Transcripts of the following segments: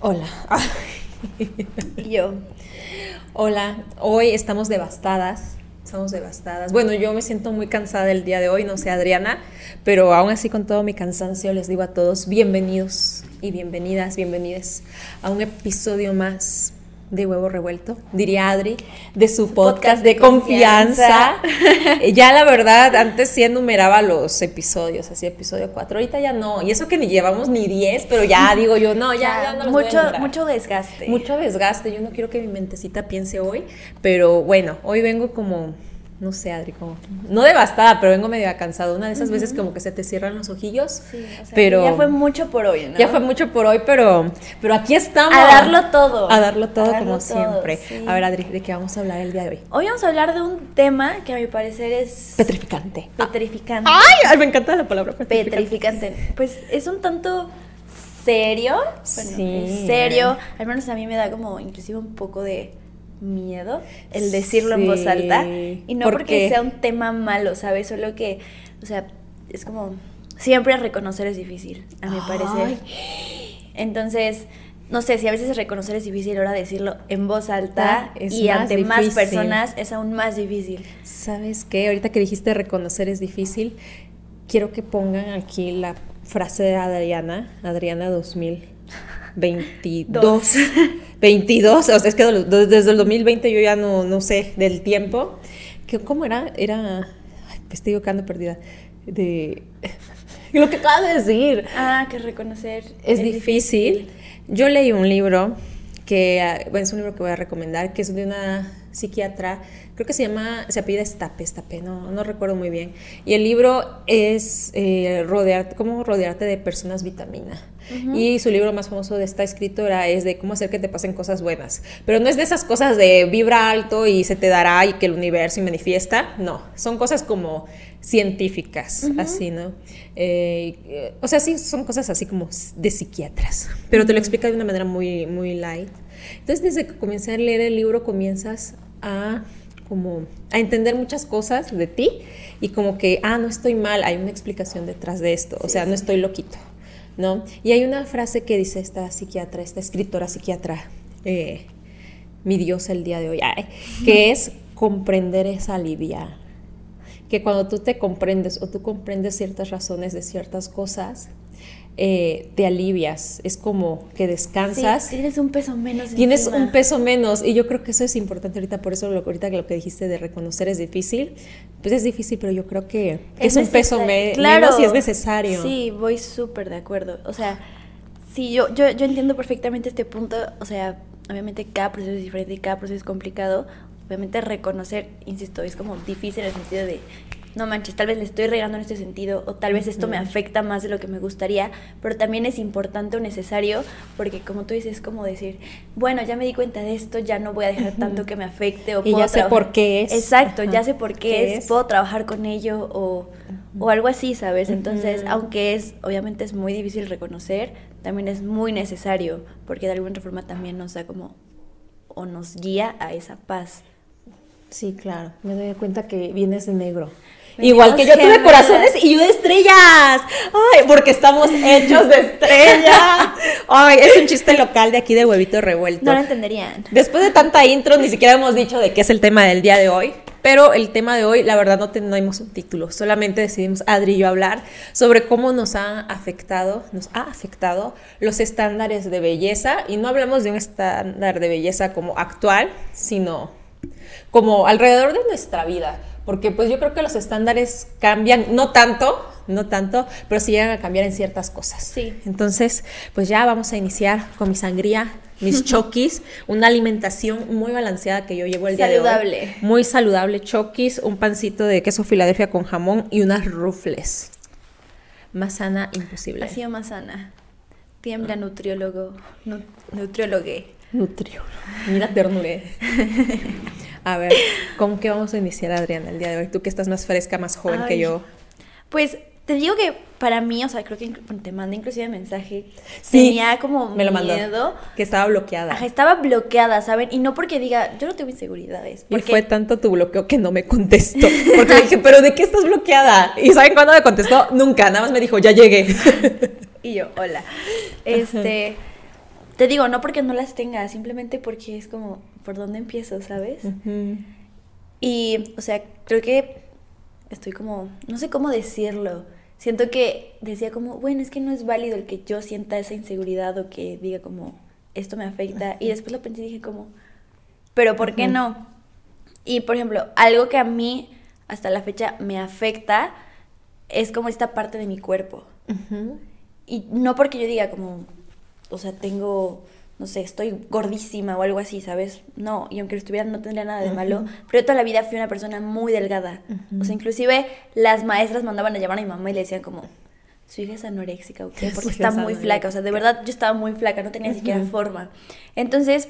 Hola. Y yo. Hola, hoy estamos devastadas. Estamos devastadas. Bueno, yo me siento muy cansada el día de hoy, no sé Adriana, pero aún así con todo mi cansancio les digo a todos bienvenidos y bienvenidas, bienvenidas a un episodio más de huevo revuelto, diría Adri, de su podcast, de confianza. ya la verdad, antes sí enumeraba los episodios, así episodio 4, ahorita ya no, y eso que ni llevamos ni 10, pero ya digo yo, no, ya, ya no los voy mucho, a mucho desgaste. Mucho desgaste, yo no quiero que mi mentecita piense hoy, pero bueno, hoy vengo como, no sé, Adri, como, no devastada, pero vengo medio cansada, una de esas veces como que se te cierran los ojillos, Sí, o sea, pero ya fue mucho por hoy, ¿no? ya fue mucho por hoy, pero, pero aquí estamos. A darlo todo. A darlo todo A darlo como todo, siempre. sí. A ver, Adri, ¿de qué vamos a hablar el día de hoy? Hoy vamos a hablar de un tema que a mi parecer es Petrificante. petrificante. Ay, ay, me encanta la palabra petrificante. Petrificante. Pues es un tanto serio. Bueno, Sí. serio. Al menos a mí me da como inclusive un poco de miedo el decirlo en voz alta. Y no ¿Por porque sea un tema malo, ¿sabes? Solo que, o sea, es como siempre reconocer es difícil, a mi parecer. Entonces, no sé, si a veces reconocer es difícil, ahora decirlo en voz alta Ah, y más ante más personas es aún más difícil. ¿Sabes qué? Ahorita que dijiste reconocer es difícil, quiero que pongan aquí la frase de Adriana, Adriana 2022. Dos. 22, o sea, es que desde el 2020 yo ya no, no sé del tiempo. que ¿Cómo era? Era, ay, estoy quedando perdida. De lo que acaba de decir. Ah, que reconocer Es difícil. Yo leí un libro que, ah, bueno, es un libro que voy a recomendar, que es de una psiquiatra, creo que se llama, se apellida Estape, Estape, no, no recuerdo muy bien. Y el libro es eh, rodearte, cómo rodearte de personas vitamina. Y su libro más famoso de esta escritora es de cómo hacer que te pasen cosas buenas. Pero no es de esas cosas de vibra alto y se te dará y que el universo y manifiesta. No, son cosas como científicas, así, ¿no? Eh, eh, o sea, sí, son cosas así como de psiquiatras, pero te lo explica de una manera muy, muy light. Entonces, desde que comencé a leer el libro, comienzas a como a entender muchas cosas de ti y como que, ah, no estoy mal, hay una explicación detrás de esto, o sea, no estoy loquito, ¿no? Y hay una frase que dice esta psiquiatra, esta escritora psiquiatra, eh, mi diosa el día de hoy, ay, que es comprender es aliviar. Que cuando tú te comprendes o tú comprendes ciertas razones de ciertas cosas, eh, te alivias, es como que descansas, Sí, tienes un peso menos. tienes encima. un peso menos y yo creo que eso es importante ahorita, por eso lo, ahorita que lo que dijiste de reconocer es difícil, pues es difícil, pero yo creo que, que es, un peso me- Claro. menos y es necesario. Sí, voy súper de acuerdo. O sea, sí, yo, yo, yo entiendo perfectamente este punto. O sea, obviamente cada proceso es diferente y cada proceso es complicado. Obviamente reconocer, insisto, es como difícil en el sentido de, no manches, tal vez le estoy regando en este sentido o tal vez esto me afecta más de lo que me gustaría, pero también es importante o necesario porque como tú dices, es como decir, bueno, ya me di cuenta de esto, ya no voy a dejar tanto que me afecte o Y puedo ya sé por qué es. Exacto, ya sé por qué, ¿Qué es, es? puedo trabajar con ello o, o algo así, ¿sabes? Entonces, aunque es, obviamente es muy difícil reconocer, también es muy necesario, porque de alguna forma también nos da como, o nos guía a esa paz. Sí, claro, me doy cuenta que vienes de negro. Igual que yo tuve corazones y yo de estrellas. Ay, porque estamos hechos de estrellas. Ay, es un chiste local de aquí de huevito revuelto. No lo entenderían. Después de tanta intro, ni siquiera hemos dicho de qué es el tema del día de hoy. Pero el tema de hoy, la verdad, no tenemos un título. Solamente decidimos Adri y yo hablar sobre cómo nos ha afectado, nos ha afectado los estándares de belleza. Y no hablamos de un estándar de belleza como actual, sino como alrededor de nuestra vida. Porque pues yo creo que los estándares cambian, no tanto, no tanto, pero sí llegan a cambiar en ciertas cosas. Sí. Entonces, pues ya vamos a iniciar con mi sangría, mis chokis, una alimentación muy balanceada que yo llevo el día de Saludable. hoy. Muy saludable, chokis, un pancito de queso Filadelfia con jamón y unas rufles. Más sana imposible. Ha sido más sana. Tiembla nutriólogo, nu- nutriólogue. Nutrio. Mira ternuré. A ver, ¿con qué vamos a iniciar, Adriana, el día de hoy? Tú que estás más fresca, más joven que yo. Pues te digo que para mí, o sea, creo que te mandé inclusive mensaje. Sí, tenía como Me lo mandó. miedo. Que estaba bloqueada. Ajá, estaba bloqueada, ¿saben? Y no porque diga, yo no tengo inseguridades. Y Porque fue tanto tu bloqueo que no me contestó. Porque dije, ¿pero de qué estás bloqueada? ¿Y saben cuándo me contestó? Nunca, nada más me dijo, ya llegué. Y yo, hola. Este. te digo, no porque no las tenga, simplemente porque es como, ¿por dónde empiezo, sabes? Y, o sea, creo que estoy como, no sé cómo decirlo. Siento que decía como, bueno, es que no es válido el que yo sienta esa inseguridad o que diga como, esto me afecta. Y después lo pensé y dije como, pero ¿por qué no? Y, por ejemplo, algo que a mí hasta la fecha me afecta es como esta parte de mi cuerpo. Y no porque yo diga como, o sea, tengo, no sé, estoy gordísima o algo así, ¿sabes? No, y aunque lo estuviera no tendría nada de malo, pero toda la vida fui una persona muy delgada. O sea, inclusive las maestras mandaban a llamar a mi mamá y le decían como, su hija es anoréxica, ¿o qué? Porque está muy flaca, o sea, de verdad yo estaba muy flaca, no tenía ni siquiera forma. Entonces,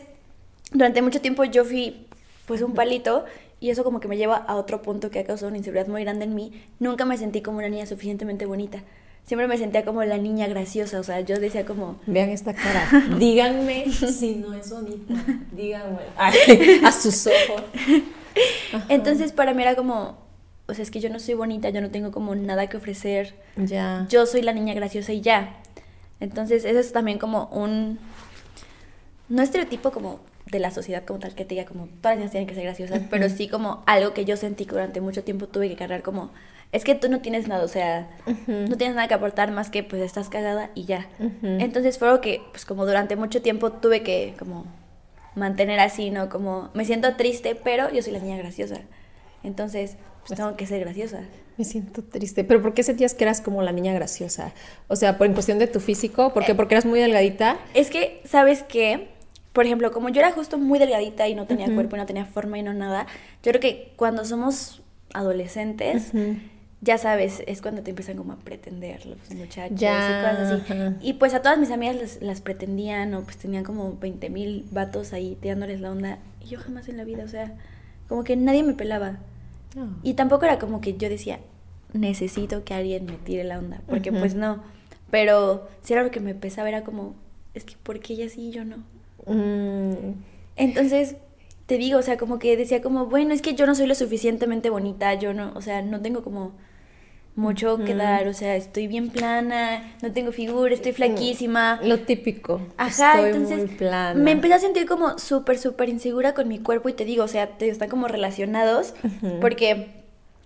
durante mucho tiempo yo fui pues un palito y eso como que me lleva a otro punto que ha causado una inseguridad muy grande en mí. Nunca me sentí como una niña suficientemente bonita siempre me sentía como la niña graciosa, o sea, yo decía como... Vean esta cara, díganme si no es bonita, díganme a sus ojos. Entonces para mí era como, o sea, es que yo no soy bonita, yo no tengo como nada que ofrecer. Ya. Yo soy la niña graciosa y ya. Entonces eso es también como un... No estereotipo como de la sociedad como tal que te diga como todas las niñas tienen que ser graciosas, pero sí como algo que yo sentí que durante mucho tiempo tuve que cargar como es que tú no tienes nada, o sea, no tienes nada que aportar más que pues estás cagada y ya. Entonces fue algo que pues como durante mucho tiempo tuve que como mantener así, ¿no? Como me siento triste, pero yo soy la niña graciosa. Entonces, pues, pues tengo que ser graciosa. Me siento triste. ¿Pero por qué sentías que eras como la niña graciosa? O sea, por en cuestión de tu físico, ¿por qué? Eh, porque eras muy delgadita. Es que, ¿sabes qué? Por ejemplo, como yo era justo muy delgadita y no tenía cuerpo y no tenía forma y no nada, yo creo que cuando somos adolescentes, ya sabes, es cuando te empiezan como a pretender los muchachos y cosas así. Y pues a todas mis amigas las, pretendían o pues tenían como 20 mil vatos ahí tirándoles la onda. Y yo jamás en la vida, o sea, como que nadie me pelaba. Y tampoco era como que yo decía, necesito que alguien me tire la onda, porque pues no. Pero si era lo que me pesaba, era como, es que ¿por qué ella sí y yo no? Mm. Entonces, te digo, o sea, como que decía como, bueno, es que yo no soy lo suficientemente bonita, yo no, o sea, no tengo como mucho que dar, o sea, estoy bien plana, no tengo figura, estoy flaquísima. Lo típico. Ajá, entonces me empecé a sentir como súper, súper insegura con mi cuerpo y te digo, o sea, te están como relacionados porque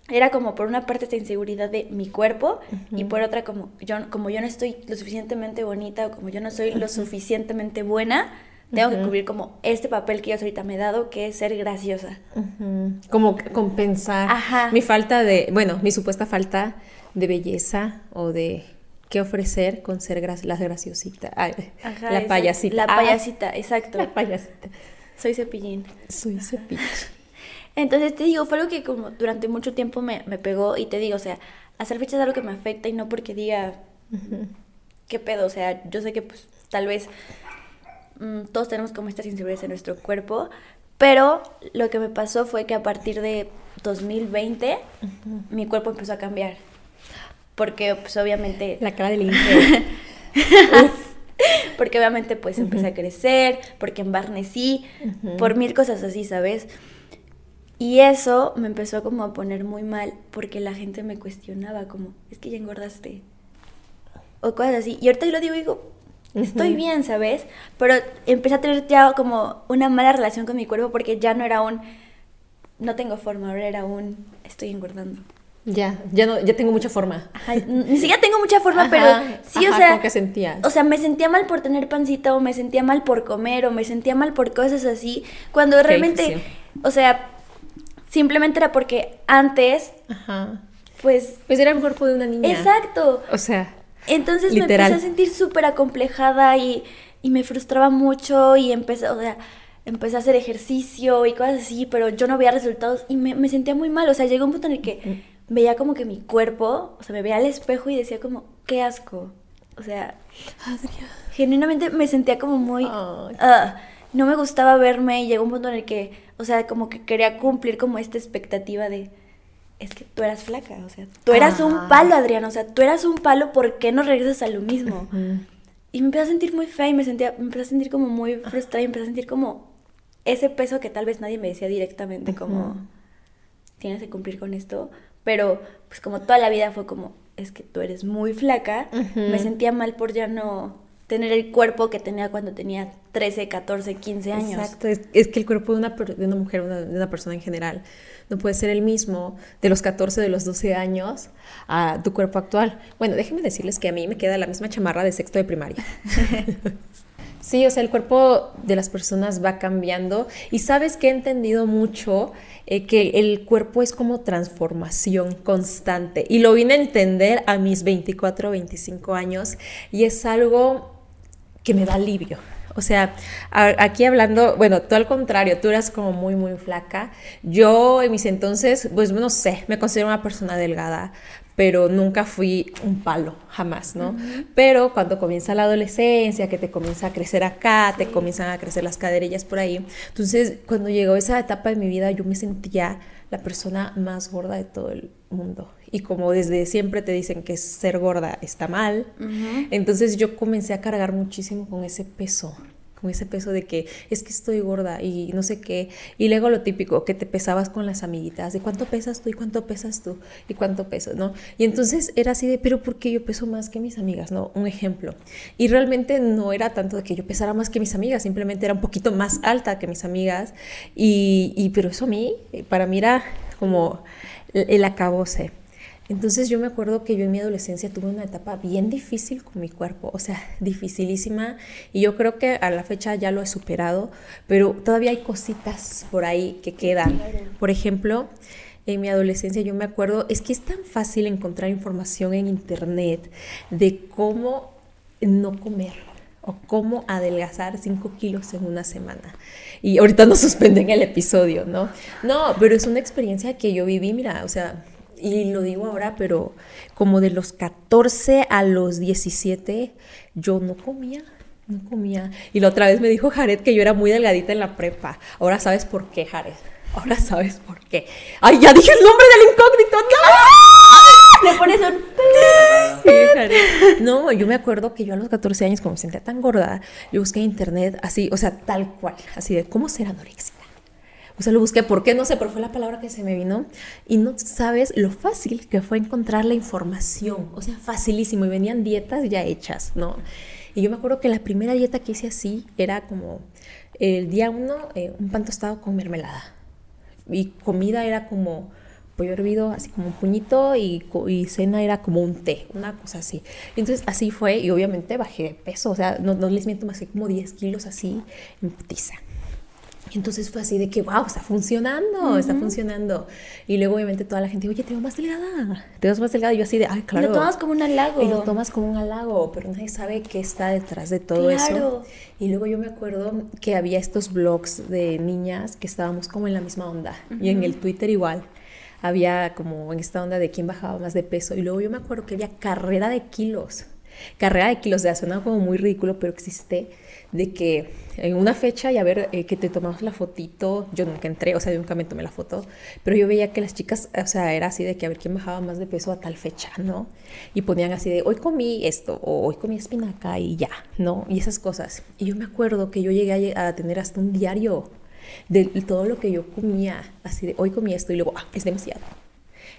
era como por una parte esta inseguridad de mi cuerpo y por otra como yo, como yo no estoy lo suficientemente bonita o como yo no soy lo suficientemente buena, tengo que cubrir como este papel que yo ahorita me he dado, que es ser graciosa. Como compensar mi falta de, bueno, mi supuesta falta de belleza o de qué ofrecer con ser la graciosita. la payasita. La payasita, exacto. La payasita. Soy cepillín. Soy cepillín. Entonces te digo, fue algo que como durante mucho tiempo me, me pegó y te digo, o sea, hacer fecha es algo que me afecta y no porque diga, ¿qué pedo? O sea, yo sé que pues tal vez Mm, todos tenemos como estas inseguridades en nuestro cuerpo, pero lo que me pasó fue que a partir de 2020 mi cuerpo empezó a cambiar. Porque pues obviamente... La cara del porque obviamente pues empecé a crecer, porque embarnecí, por mil cosas así, ¿sabes? Y eso me empezó como a poner muy mal porque la gente me cuestionaba como, es que ya engordaste. O cosas así. Y ahorita yo lo digo y digo, estoy bien, ¿sabes? Pero empecé a tener ya como una mala relación con mi cuerpo porque ya no era un, no tengo forma, ahora era un, estoy engordando. Ya, ya no, ya tengo mucha forma. ni siquiera tengo mucha forma, pero sí, o sea. ¿Qué sentías? O sea, me sentía mal por tener pancita, o me sentía mal por comer, o me sentía mal por cosas así. Cuando realmente, o sea, simplemente era porque antes. Ajá. Pues. Pues era el cuerpo de una niña. Exacto. O sea. Entonces me empecé a sentir súper acomplejada y, me frustraba mucho y empecé, o sea, empecé a hacer ejercicio y cosas así, pero yo no veía resultados y me, sentía muy mal. O sea, llegó un punto en el que veía como que mi cuerpo, o sea, me veía al espejo y decía como, qué asco. O sea, genuinamente me sentía como muy... Ah, no me gustaba verme y llegó un punto en el que, o sea, como que quería cumplir como esta expectativa de es que tú eras flaca, o sea, tú eras un palo, Adriana, o sea, tú eras un palo, ¿por qué no regresas a lo mismo? Y me empecé a sentir muy fea y me, sentía, me empecé a sentir como muy frustrada y me empecé a sentir como ese peso que tal vez nadie me decía directamente, como, tienes que cumplir con esto, pero pues como toda la vida fue como, es que tú eres muy flaca, me sentía mal por ya no, tener el cuerpo que tenía cuando tenía 13, 14, 15 años. Exacto, es, que el cuerpo de una, de una mujer, de una persona en general, no puede ser el mismo de los 14, de los 12 años a tu cuerpo actual. Bueno, déjenme decirles que a mí me queda la misma chamarra de sexto de primaria. Sí, o sea, el cuerpo de las personas va cambiando y sabes que he entendido mucho eh, que el cuerpo es como transformación constante y lo vine a entender a mis 24, 25 años y es algo que me da alivio. O sea, aquí hablando, bueno, tú al contrario, tú eras como muy, muy flaca. Yo en mis entonces, pues no sé, me considero una persona delgada, pero nunca fui un palo, jamás, ¿no? Pero cuando comienza la adolescencia, que te comienza a crecer acá, te comienzan a crecer las caderillas por ahí, entonces cuando llegó esa etapa de mi vida yo me sentía la persona más gorda de todo el mundo. Y como desde siempre te dicen que ser gorda está mal, entonces yo comencé a cargar muchísimo con ese peso con ese peso de que es que estoy gorda y no sé qué. Y luego lo típico, que te pesabas con las amiguitas, de cuánto pesas tú y cuánto pesas tú y cuánto peso, ¿no? Y entonces era así de, pero ¿por qué yo peso más que mis amigas? ¿No? Un ejemplo. Y realmente no era tanto de que yo pesara más que mis amigas, simplemente era un poquito más alta que mis amigas. Y, y pero eso a mí, para mí era como el acabose. Entonces yo me acuerdo que yo en mi adolescencia tuve una etapa bien difícil con mi cuerpo, o sea, dificilísima, y yo creo que a la fecha ya lo he superado, pero todavía hay cositas por ahí que quedan. Por ejemplo, en mi adolescencia yo me acuerdo, es que es tan fácil encontrar información en internet de cómo no comer o cómo adelgazar 5 kilos en una semana. Y ahorita no suspenden el episodio, ¿no? No, pero es una experiencia que yo viví, mira, o sea, y lo digo ahora, pero como de los 14 a los 17, yo no comía, no comía. Y la otra vez me dijo Jared que yo era muy delgadita en la prepa. Ahora sabes por qué, Jared. Ahora sabes por qué. ¡Ay, ya dije el nombre del incógnito! ¡No! Le pones un... Sí, no, yo me acuerdo que yo a los 14 años, como me sentía tan gorda, yo busqué en internet así, o sea, tal cual, así de cómo ser anorexia o sea, lo busqué, ¿por qué? No sé, pero fue la palabra que se me vino. Y no sabes lo fácil que fue encontrar la información. O sea, facilísimo. Y venían dietas ya hechas, ¿no? Y yo me acuerdo que la primera dieta que hice así era como el día uno, eh, un pan tostado con mermelada. Y comida era como pollo hervido, así como un puñito, y, y, cena era como un té, una cosa así. Entonces así fue, y obviamente bajé de peso, o sea, no, no les miento más que como 10 kilos así en putiza. Y entonces fue así de que, wow, está funcionando, está funcionando. Y luego obviamente toda la gente, oye, te veo más delgada, te veo más delgada. Y yo así de, ay, claro. Y lo tomas como un halago. Y lo tomas como un halago, pero nadie sabe qué está detrás de todo eso. Y luego yo me acuerdo que había estos blogs de niñas que estábamos como en la misma onda. Y en el Twitter igual. Había como en esta onda de quién bajaba más de peso. Y luego yo me acuerdo que había carrera de kilos. Carrera de kilos, de suena como muy ridículo, pero existe de que en una fecha y a ver eh, que te tomamos la fotito, yo nunca entré, o sea, nunca me tomé la foto, pero yo veía que las chicas, o sea, era así de que a ver quién bajaba más de peso a tal fecha, ¿no? Y ponían así de, hoy comí esto, o hoy comí espinaca y ya, ¿no? Y esas cosas. Y yo me acuerdo que yo llegué a, tener hasta un diario de todo lo que yo comía, así de, hoy comí esto y luego, ah, es demasiado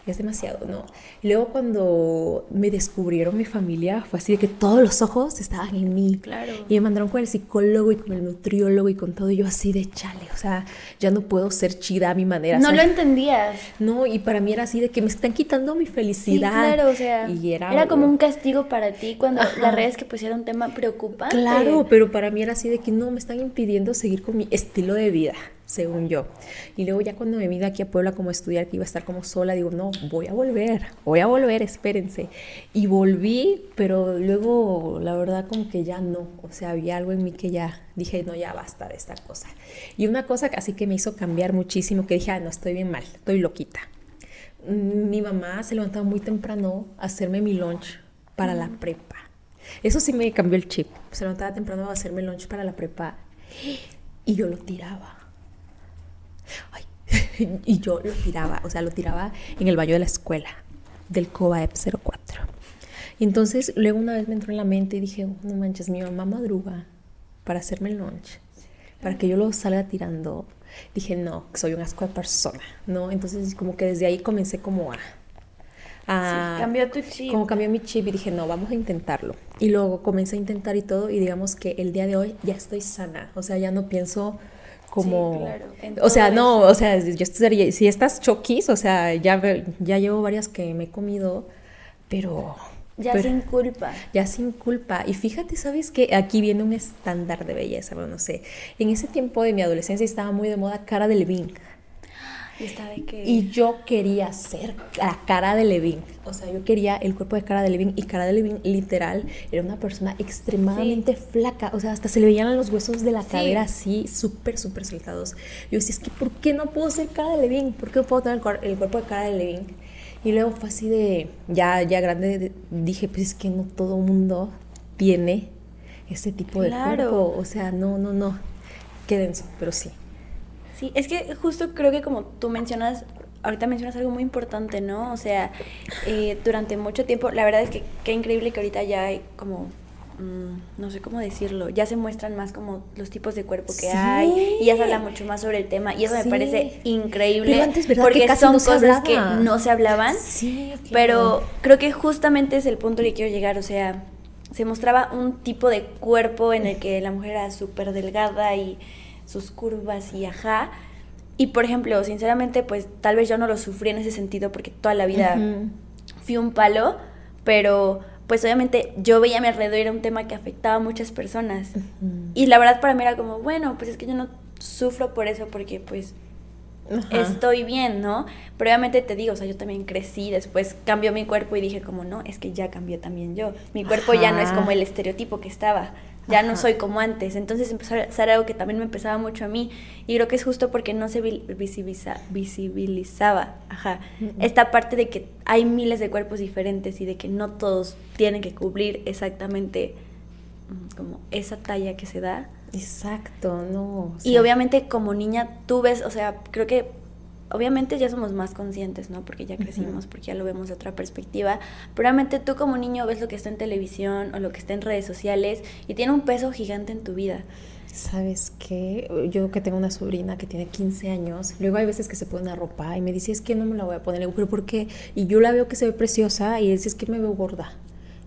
es demasiado, ¿no? Luego cuando me descubrieron mi familia, fue así de que todos los ojos estaban en mí. Claro. Y me mandaron con el psicólogo y con el nutriólogo y con todo, y yo así de chale, o sea, ya no puedo ser chida a mi manera. No lo entendías. No, y para mí era así de que me están quitando mi felicidad. Sí, claro, o sea, y era, era como un castigo para ti cuando las redes que pusieron un tema preocupante. Claro, pero para mí era así de que no, me están impidiendo seguir con mi estilo de vida según yo. Y luego ya cuando me vine aquí a Puebla como estudiar, que iba a estar como sola, digo, no, voy a volver, voy a volver, espérense. Y volví, pero luego la verdad como que ya no, o sea, había algo en mí que ya dije, no, ya basta de esta cosa. Y una cosa así que me hizo cambiar muchísimo, que dije, ah, no, estoy bien mal, estoy loquita. Mi mamá se levantaba muy temprano a hacerme mi lunch para la prepa. Eso sí me cambió el chip. Se levantaba temprano a hacerme lunch para la prepa y yo lo tiraba y yo lo tiraba, o sea, lo tiraba en el baño de la escuela, del COVAEP 04. Y entonces luego una vez me entró en la mente y dije, no manches, mi mamá madruga para hacerme el lunch, para que yo lo salga tirando. Dije, no, soy un asco de persona, ¿no? Entonces como que desde ahí comencé como a, a... Sí, cambió tu chip. Como cambió mi chip y dije, no, vamos a intentarlo. Y luego comencé a intentar y todo y digamos que el día de hoy ya estoy sana. O sea, ya no pienso como... Sí, claro, en o sea, no, o sea, yo estaría, si estas choquis, o sea, ya, ya llevo varias que me he comido, pero... Ya pero- sin culpa. ya sin culpa. Y fíjate, ¿sabes qué? Aquí viene un estándar de belleza, bueno, no sé. En ese tiempo de mi adolescencia estaba muy de moda cara de Levine. Y está de que... Y yo quería ser la cara de Levine. O sea, yo quería el cuerpo de cara de Levine. Y cara de Levine, literal, era una persona extremadamente flaca. O sea, hasta se le veían los huesos de la Sí. cadera así, súper, súper soltados. Yo decía, es que ¿por qué no puedo ser cara de Levine? ¿Por qué no puedo tener el, el cuerpo de cara de Levine? Y luego fue así de, ya, ya grande, de- dije, pues es que no todo mundo tiene ese tipo de cuerpo. O sea, no, no, no. Quédense, pero sí. Sí, es que justo creo que como tú mencionas, ahorita mencionas algo muy importante, ¿no? O sea, eh, durante mucho tiempo, la verdad es que qué increíble que ahorita ya hay como, mm, no sé cómo decirlo, ya se muestran más como los tipos de cuerpo que Sí. hay y ya se habla mucho más sobre el tema y eso Sí. me parece increíble Pero antes, porque son no cosas que no se hablaban. Sí, claro. Pero creo que justamente es el punto al que quiero llegar, o sea, se mostraba un tipo de cuerpo en el que la mujer era súper delgada y sus curvas y ajá. Y por ejemplo, sinceramente, pues tal vez yo no lo sufrí en ese sentido porque toda la vida Ujú. fui un palo, pero pues obviamente yo veía a mi alrededor y era un tema que afectaba a muchas personas. Y la verdad para mí era como, bueno, pues es que yo no sufro por eso porque pues estoy bien, ¿no? Pero obviamente te digo, o sea, yo también crecí, después cambió mi cuerpo y dije como, no, es que ya cambié también yo. Mi cuerpo ya no es como el estereotipo que estaba, ya no soy como antes. Entonces empezó a ser algo que también me empezaba mucho a mí y creo que es justo porque no se vi- visibiliza- visibilizaba, ajá, esta parte de que hay miles de cuerpos diferentes y de que no todos tienen que cubrir exactamente mm, como esa talla que se da. Exacto, no. o Y obviamente como niña tú ves, o sea, creo que obviamente ya somos más conscientes, ¿no? Porque ya crecimos, porque ya lo vemos de otra perspectiva. Pero obviamente tú como niño ves lo que está en televisión o lo que está en redes sociales y tiene un peso gigante en tu vida. ¿Sabes qué? Yo que tengo una sobrina que tiene 15 años, luego hay veces que se pone una ropa y me dice, es que no me la voy a poner. Le digo, ¿pero por qué? Y yo la veo que se ve preciosa y dice, es que me veo gorda.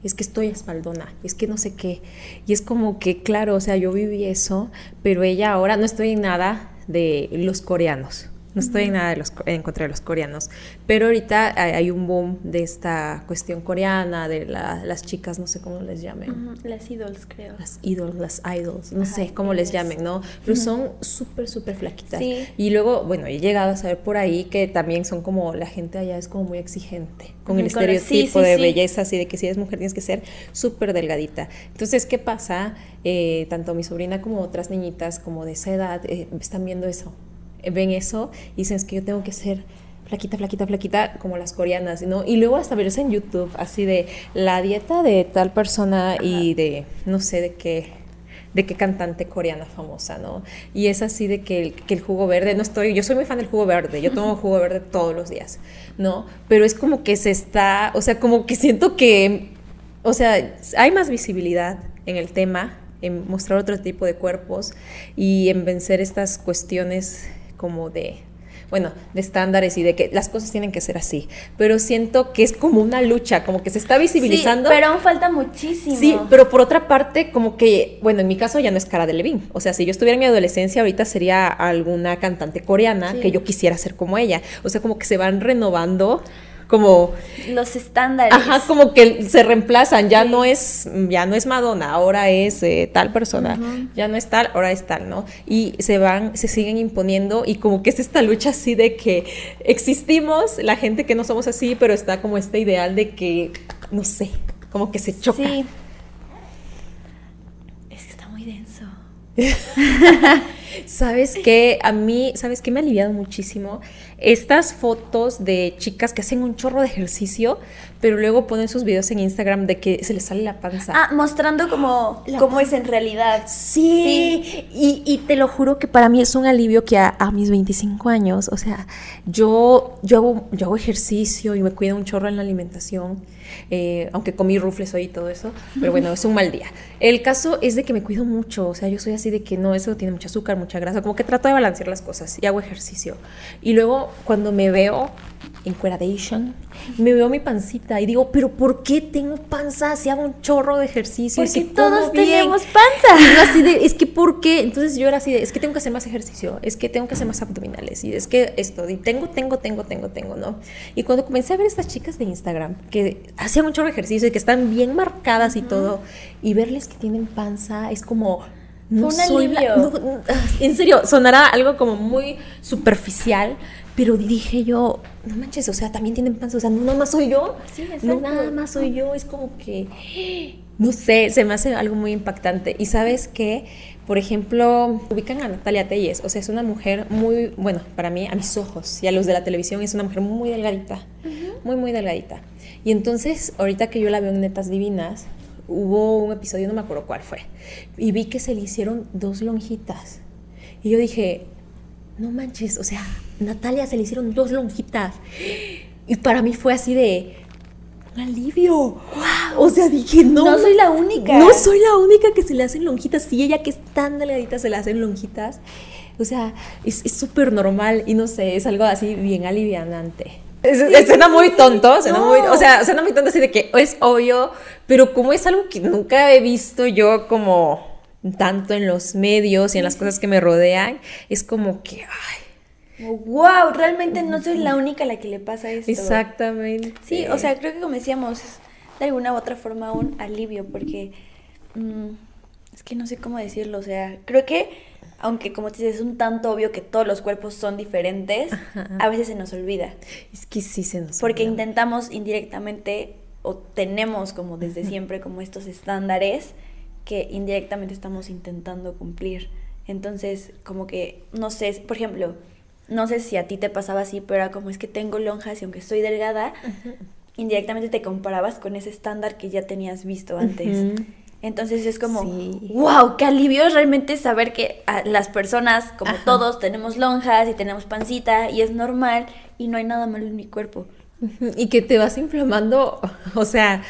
Es que estoy espaldona, es que no sé qué. Y es como que, claro, o sea, yo viví eso, pero ella ahora no estoy en nada de los coreanos. No estoy en nada de los, en contra de los coreanos. Pero ahorita hay, hay un boom de esta cuestión coreana, de la- las chicas, no sé cómo les llamen Ujú, Las idols, creo. las idols, las idols, no Ajá, sé cómo les llamen, ¿no? Pero son súper, súper flaquitas. Sí. Y luego, bueno, he llegado a saber por ahí que también son como, la gente allá es como muy exigente, con el el- sí, estereotipo sí, de belleza, así de que si eres mujer tienes que ser súper delgadita. Entonces, ¿qué pasa? Eh, tanto mi sobrina como otras niñitas como de esa edad eh, están viendo eso, ven eso y dicen, es que yo tengo que ser flaquita, flaquita, flaquita, como las coreanas, ¿no? Y luego hasta verse en YouTube, así de la dieta de tal persona y de, no sé, de qué, de qué cantante coreana famosa, ¿no? Y es así de que el, que el jugo verde, no estoy, yo soy muy fan del jugo verde, yo tomo jugo verde todos los días, ¿no? Pero es como que se está, o sea, como que siento que, o sea, hay más visibilidad en el tema, en mostrar otro tipo de cuerpos y en vencer estas cuestiones como de, bueno, de estándares y de que las cosas tienen que ser así. Pero siento que es como una lucha, como que se está visibilizando. Sí, pero aún falta muchísimo. Sí, pero por otra parte, como que, bueno, en mi caso ya no es cara de Levine. O sea, si yo estuviera en mi adolescencia, ahorita sería alguna cantante coreana Sí. que yo quisiera ser como ella. O sea, como que se van renovando, como, Los estándares. ajá, como que se reemplazan. Ya Sí. no es, ya no es Madonna, ahora es eh, tal persona. Ya no es tal, ahora es tal, ¿no? Y se van, se siguen imponiendo y como que es esta lucha así de que existimos, la gente que no somos así, pero está como este ideal de que, no sé, como que se choca. Sí. Es que está muy denso. ¿Sabes qué? A mí, ¿sabes qué me ha aliviado muchísimo? Estas fotos de chicas que hacen un chorro de ejercicio, pero luego ponen sus videos en Instagram de que se les sale la panza. Ah, mostrando como La cómo es en realidad. Sí, Y, y te lo juro que para mí es un alivio que a, a mis 25 años, o sea, yo, yo, hago, yo hago ejercicio y me cuido un chorro en la alimentación, eh, aunque comí rufles hoy y todo eso, pero bueno, es un mal día. El caso es de que me cuido mucho, o sea, yo soy así de que no, eso tiene mucho azúcar, azúcar, mucha grasa, como que trato de balancear las cosas y hago ejercicio. Y luego cuando me veo en Queradation, me veo mi pancita y digo, pero ¿por qué tengo panza si hago un chorro de ejercicio? Porque todos tenemos panza. así de, es que ¿por qué? Entonces yo era así de, es que tengo que hacer más ejercicio, es que tengo que hacer más abdominales y es que esto, y tengo, tengo, tengo, tengo, tengo, ¿no? Y cuando comencé a ver estas chicas de Instagram que hacían un chorro de ejercicio y que están bien marcadas y todo, y verles que tienen panza es como no soy en serio, sonará algo como muy superficial, pero dije yo, no manches, o sea, también tienen panza, o sea, no nada más soy yo, no nada más soy yo, es como que, no sé, se me hace algo muy impactante. Y sabes que, por ejemplo, ubican a Natalia Telles, o sea, es una mujer muy, bueno, para mí, a mis ojos y a los de la televisión, es una mujer muy delgadita, muy, muy delgadita. Y entonces, ahorita que yo la veo en Netas Divinas, hubo un episodio, no me acuerdo cuál fue, y vi que se le hicieron dos lonjitas. Y yo dije, no manches, o sea, Natalia se le hicieron dos lonjitas. Y para mí fue así de un alivio. O sea, dije, no. No soy la única. No soy la única que se le hacen lonjitas. Si ella que es tan delgadita se le hacen lonjitas. O sea, es súper normal y no sé, es algo así bien alivianante. Es, suena muy tonto, suena muy, o sea, suena muy tonto así de que es obvio, pero como es algo que nunca he visto yo como tanto en los medios y en las cosas que me rodean, es como que, ay. Wow, realmente no soy la única a la que le pasa esto. Exactamente. Sí, o sea, creo que como decíamos, es de alguna u otra forma un alivio, porque mm, es que no sé cómo decirlo, o sea, creo que aunque como te dices, es un tanto obvio que todos los cuerpos son diferentes, a veces se nos olvida. Es que sí se nos Porque intentamos indirectamente o tenemos como desde siempre como estos estándares que indirectamente estamos intentando cumplir. Entonces, como que, no sé, por ejemplo, no sé si a ti te pasaba así, pero era como es que tengo lonjas y aunque soy delgada, indirectamente te comparabas con ese estándar que ya tenías visto antes. Entonces es como, wow, qué alivio realmente saber que las personas, como todos, tenemos lonjas y tenemos pancita y es normal y no hay nada malo en mi cuerpo. Y que te vas inflamando, o sea,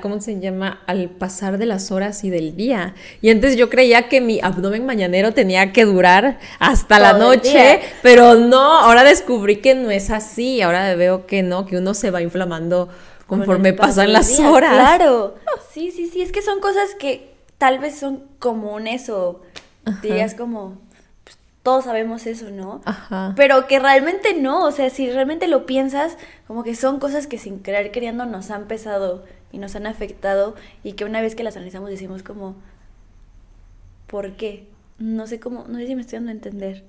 ¿cómo se llama? Al pasar de las horas y del día. Y antes yo creía que mi abdomen mañanero tenía que durar hasta la noche, pero no, ahora descubrí que no es así, ahora veo que no, que uno se va inflamando conforme pasan las horas. Claro, sí, sí, sí, es que son cosas que tal vez son comunes o dirías como, todos sabemos eso, ¿no? Ajá. Pero que realmente no, o sea, si realmente lo piensas, como que son cosas que sin querer queriendo nos han pesado y nos han afectado y que una vez que las analizamos decimos como, ¿por qué? No sé cómo, no sé si me estoy dando a entender.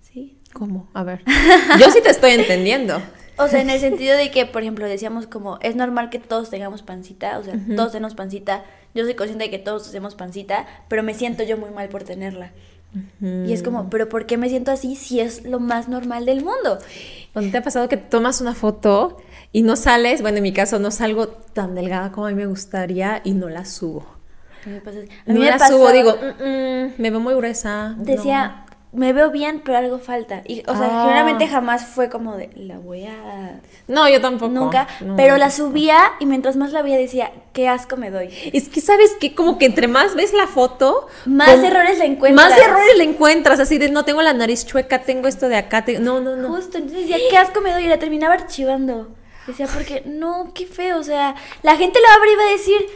¿Sí? ¿Cómo? A ver. Yo sí te estoy entendiendo. O sea, en el sentido de que, por ejemplo, decíamos como, es normal que todos tengamos pancita, o sea, todos tenemos pancita, yo soy consciente de que todos tenemos pancita, pero me siento yo muy mal por tenerla. Y es como, pero ¿por qué me siento así si es lo más normal del mundo? ¿Dónde te ha pasado que tomas una foto y no sales? Bueno, en mi caso no salgo tan delgada como a mí me gustaría y no la subo. A mí me pasa, no la subo, digo, mm, mm, me veo muy gruesa. Decía, me veo bien, pero algo falta. Y, o sea, ah. generalmente jamás fue como de, la voy a... No, yo tampoco. Nunca. pero la subía y mientras más la veía decía, qué asco me doy. Es que, ¿sabes qué? Como que entre más ves la foto... Más errores le encuentras. Más errores le encuentras. Así de, no tengo la nariz chueca, tengo esto de acá. No, no, no. Justo, entonces decía, qué asco me doy. Y la terminaba archivando. Decía, porque, no, qué feo. O sea, la gente lo abre y va a decir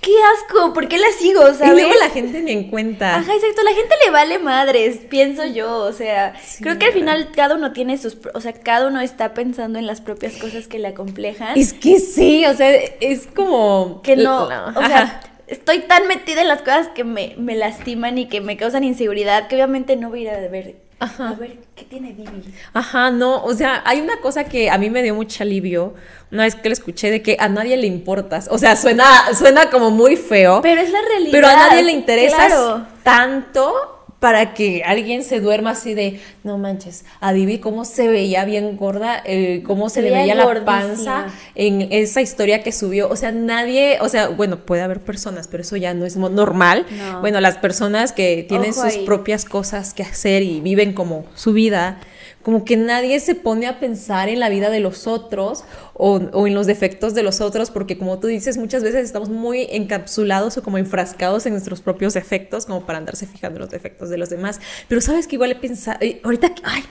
¡Qué asco! ¿Por qué la sigo? ¿sabes? Y luego la gente ni en cuenta. Ajá, exacto. La gente le vale madres, pienso yo. O sea, creo que al final cada uno tiene sus. O sea, cada uno está pensando en las propias cosas que le acomplejan. Es que sí, o sea, es como. Que no. O sea, estoy tan metida en las cosas que me, me lastiman y que me causan inseguridad que obviamente no voy a ir a ver Ajá. A ver, ¿qué tiene Divi? Ajá, no, o sea, hay una cosa que a mí me dio mucho alivio una vez que lo escuché de que a nadie le importas. O sea, suena, suena como muy feo. Pero es la realidad. Pero a nadie le interesa tanto para que alguien se duerma así de, no manches, a Divi cómo se veía bien gorda, eh, cómo se, le veía la panza en esa historia que subió. O sea, nadie, o sea, bueno, puede haber personas, pero eso ya no es normal. Bueno, las personas que tienen sus propias cosas que hacer y viven como su vida, como que nadie se pone a pensar en la vida de los otros o, o, en los defectos de los otros, porque como tú dices, muchas veces estamos muy encapsulados o como enfrascados en nuestros propios defectos, como para andarse fijando en los defectos de los demás. Pero sabes que igual he pensado, ahorita, ay,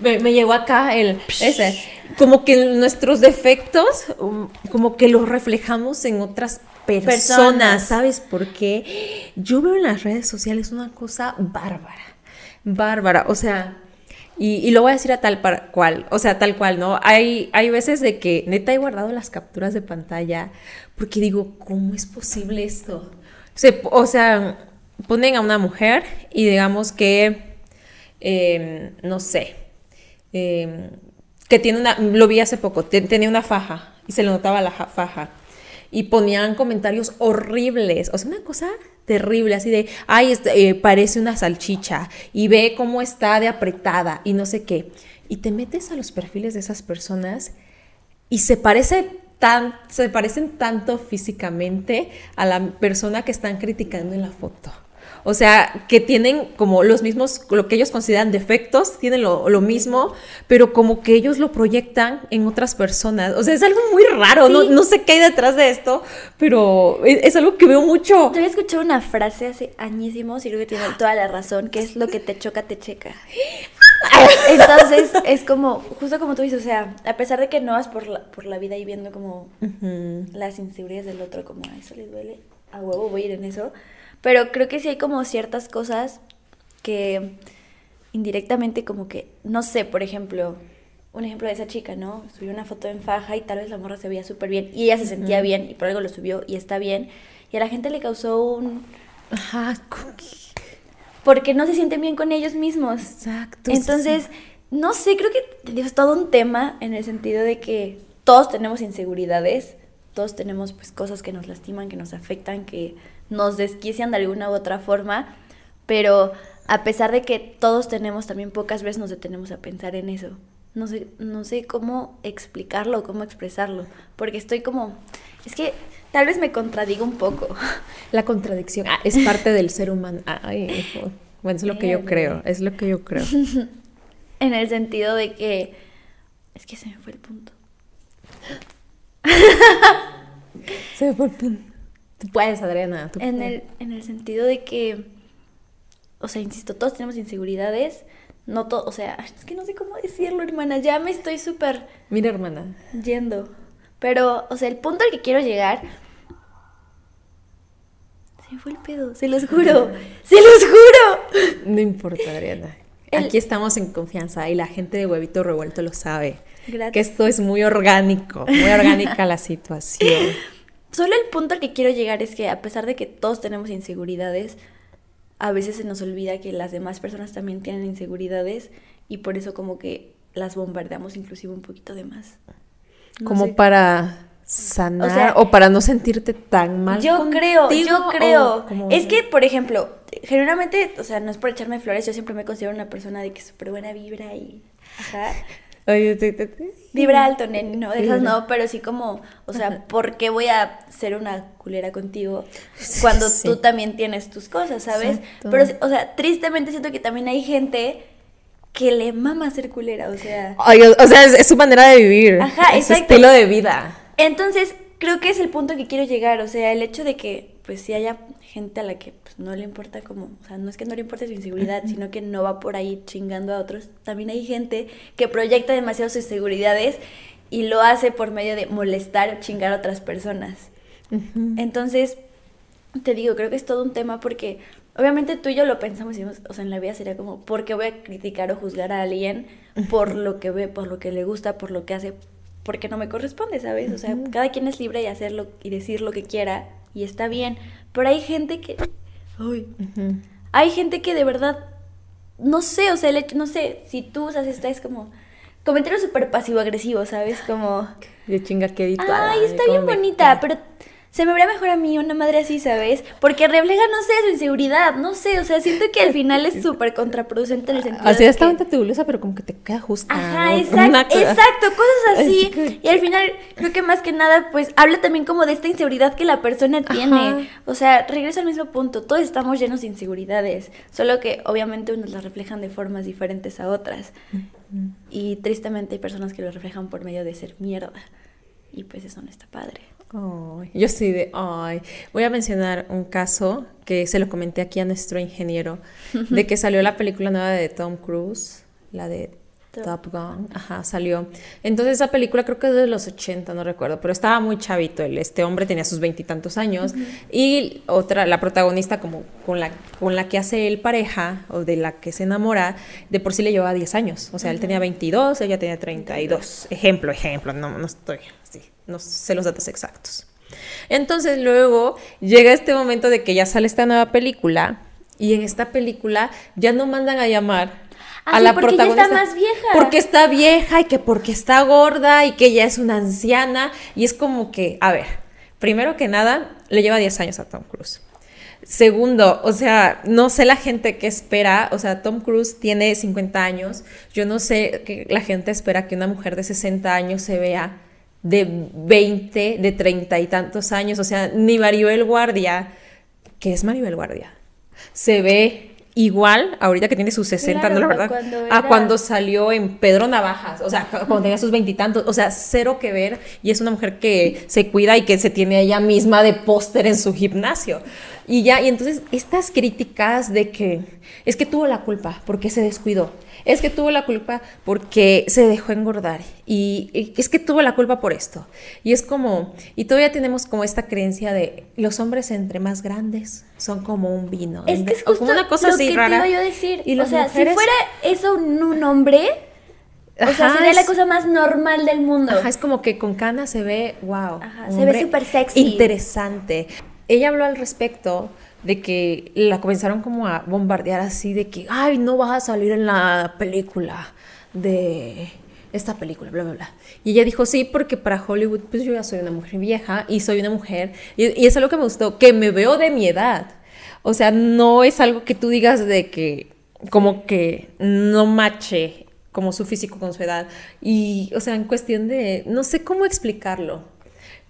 me, me, llegó acá el ese, como que nuestros defectos, um, como que los reflejamos en otras personas, personas, ¿sabes por qué? Yo veo en las redes sociales una cosa bárbara, bárbara, o sea, y, lo voy a decir a tal cual, o sea, tal cual, ¿no? Hay, hay veces de que neta he guardado las capturas de pantalla porque digo, ¿cómo es posible esto? Se, o sea, ponen a una mujer y digamos que, eh, no sé, eh, que tiene una, lo vi hace poco, tenía una faja y se le notaba la faja y ponían comentarios horribles, o sea, una cosa terrible, así de, ay, este, eh, parece una salchicha y ve cómo está de apretada y no sé qué. Y te metes a los perfiles de esas personas y se parece tan, se parecen tanto físicamente a la persona que están criticando en la foto. O sea, que tienen como los mismos, lo que ellos consideran defectos, tienen lo, lo mismo, pero como que ellos lo proyectan en otras personas. O sea, es algo muy raro, no, no, sé qué hay detrás de esto, pero es, es algo que veo mucho. Yo había escuchado una frase hace añísimos y creo que tiene toda la razón, que es lo que te choca, te checa. Entonces, es como, justo como tú dices, o sea, a pesar de que no vas por la, por la vida y viendo como uh -huh. las inseguridades del otro, como a eso le duele, a huevo voy a ir en eso, pero creo que sí hay como ciertas cosas que indirectamente como que, no sé, por ejemplo, un ejemplo de esa chica, ¿no? Subió una foto en faja y tal vez la morra se veía súper bien y ella se sentía uh -huh. bien y por algo lo subió y está bien y a la gente le causó un... Ajá, porque no se sienten bien con ellos mismos. Exacto. Entonces, sí. no sé, creo que es todo un tema en el sentido de que todos tenemos inseguridades, todos tenemos pues cosas que nos lastiman, que nos afectan, que nos desquician de alguna u otra forma, pero a pesar de que todos tenemos, también pocas veces nos detenemos a pensar en eso. No sé, no sé cómo explicarlo, cómo expresarlo, porque estoy como, es que tal vez me contradigo un poco. La contradicción ah, es parte del ser humano. Ay, bueno, es lo que yo creo, es lo que yo creo. en el sentido de que, es que se me fue el punto. se me fue el punto. Tú puedes, Adriana. Tú en, puedes. El, en el sentido de que, o sea, insisto, todos tenemos inseguridades. No todo, o sea, es que no sé cómo decirlo, hermana. Ya me estoy súper. Mira, hermana. Yendo. Pero, o sea, el punto al que quiero llegar. Se me fue el pedo, se los juro. ¡Se los juro! No importa, Adriana. El... Aquí estamos en confianza y la gente de Huevito Revuelto lo sabe. Gracias. Que esto es muy orgánico, muy orgánica la situación. Solo el punto al que quiero llegar es que a pesar de que todos tenemos inseguridades, a veces se nos olvida que las demás personas también tienen inseguridades y por eso como que las bombardeamos inclusive un poquito de más. No como sé. para sanar o, sea, o, para no sentirte tan mal. Yo contigo, creo, yo creo. Es que, por ejemplo, generalmente, o sea, no es por echarme flores, yo siempre me considero una persona de que súper buena vibra y... Ajá. Vibra alto, nen, no, de esas no, pero sí como, o sea, ¿por qué voy a ser una culera contigo cuando sí. tú también tienes tus cosas, ¿sabes? Exacto. Pero, o sea, tristemente siento que también hay gente que le mama ser culera, o sea. Ay, o sea, es, es, su manera de vivir. Ajá, es su estilo de vida. Entonces, creo que es el punto que quiero llegar, o sea, el hecho de que, pues, si haya gente a la que pues, no le importa como, o sea, no es que no le importe su inseguridad, uh -huh. sino que no va por ahí chingando a otros. También hay gente que proyecta demasiado sus inseguridades y lo hace por medio de molestar o chingar a otras personas. Uh -huh. Entonces, te digo, creo que es todo un tema porque obviamente tú y yo lo pensamos y o sea, en la vida sería como, ¿por qué voy a criticar o juzgar a alguien por lo que ve, por lo que le gusta, por lo que hace? Porque no me corresponde, ¿sabes? O sea, cada quien es libre de hacerlo y decir lo que quiera y está bien. Pero hay gente que. Uy. Uh -huh. Hay gente que de verdad. No sé, o sea, el hecho, no sé, si tú usas esta es como. Comentario súper pasivo-agresivo, ¿sabes? Como. De chingaquedito. Ay, está bien bonita, pero. Se me vería mejor a mí una madre así, ¿sabes? Porque refleja, no sé, su inseguridad, no sé, o sea, siento que al final es súper contraproducente en el sentido Así está que- tabulosa, pero como que te queda justa. Ajá, ¿no? exacto, exacto, cosas así. Así que- Y al final, creo que más que nada, pues habla también como de esta inseguridad que la persona tiene. Ajá. O sea, regreso al mismo punto, todos estamos llenos de inseguridades, solo que obviamente unos las reflejan de formas diferentes a otras. Y tristemente hay personas que lo reflejan por medio de ser mierda. Y pues eso no está padre. Ay, yo sí de, ay, voy a mencionar un caso que se lo comenté aquí a nuestro ingeniero, de que salió la película nueva de Tom Cruise, la de Top. Top Gun, ajá, salió. Entonces esa película creo que es de los 80, no recuerdo, pero estaba muy chavito, él, este hombre tenía sus veintitantos años. Y otra, la protagonista como con la, con la que hace él pareja o de la que se enamora, de por sí le llevaba 10 años, o sea, él tenía 22, ella tenía 32, ejemplo, ejemplo, no, no estoy así, no sé los datos exactos. Entonces luego llega este momento de que ya sale esta nueva película y en esta película ya no mandan a llamar Ah, a sí, la porque ya está protagonista más vieja. porque está vieja y que porque está gorda y que ya es una anciana y es como que, a ver, primero que nada, le lleva 10 años a Tom Cruise. Segundo, o sea, no sé la gente que espera, o sea, Tom Cruise tiene 50 años, yo no sé que la gente espera que una mujer de 60 años se vea de 20, de 30 y tantos años, o sea, ni Maribel Guardia, que es Maribel Guardia, se ve igual ahorita que tiene sus 60, Claro, no la verdad, cuando a cuando salió en Pedro Navajas, o sea, cuando tenía sus veintitantos, o sea, cero que ver, y es una mujer que se cuida y que se tiene a ella misma de póster en su gimnasio. Y ya, y entonces estas críticas de que es que tuvo la culpa porque se descuidó, es que tuvo la culpa porque se dejó engordar, y, y es que tuvo la culpa por esto. Y es como, y todavía tenemos como esta creencia de los hombres entre más grandes son como un vino, Es que es o justo como una cosa lo así que rara. te iba yo a decir. Y o sea, mujeres- si fuera eso un, un hombre, o sea, Ajá, sería la es- cosa más normal del mundo. Ajá, es como que con canas se ve, wow. Ajá, se ve súper sexy. Interesante. Ella habló al respecto de que la comenzaron como a bombardear así de que, ay, no vas a salir en la película de esta película, bla, bla, bla. Y ella dijo, sí, porque para Hollywood, pues yo ya soy una mujer vieja y soy una mujer, y, y es algo que me gustó, que me veo de mi edad. O sea, no es algo que tú digas de que, como que no mache como su físico con su edad. Y, o sea, en cuestión de, no sé cómo explicarlo.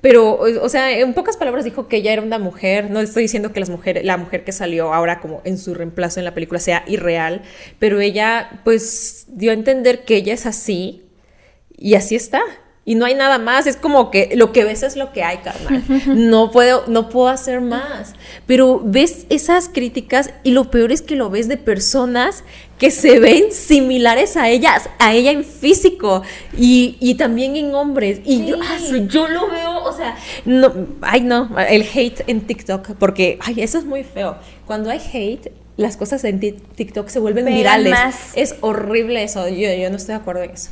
Pero, o sea, en pocas palabras dijo que ella era una mujer. No estoy diciendo que las mujeres, la mujer que salió ahora como en su reemplazo en la película sea irreal, pero ella, pues, dio a entender que ella es así y así está. Y no hay nada más, es como que lo que ves es lo que hay, carnal. No puedo, no puedo hacer más. Pero ves esas críticas y lo peor es que lo ves de personas que se ven similares a ellas, a ella en físico y, y también en hombres. Y yo, Sí. ah, su- yo lo veo, o sea, no, ay no, el hate en TikTok, porque, ay, eso es muy feo. Cuando hay hate, las cosas en Tik- TikTok se vuelven Pegan virales. más. Es horrible eso, yo, yo no estoy de acuerdo en eso.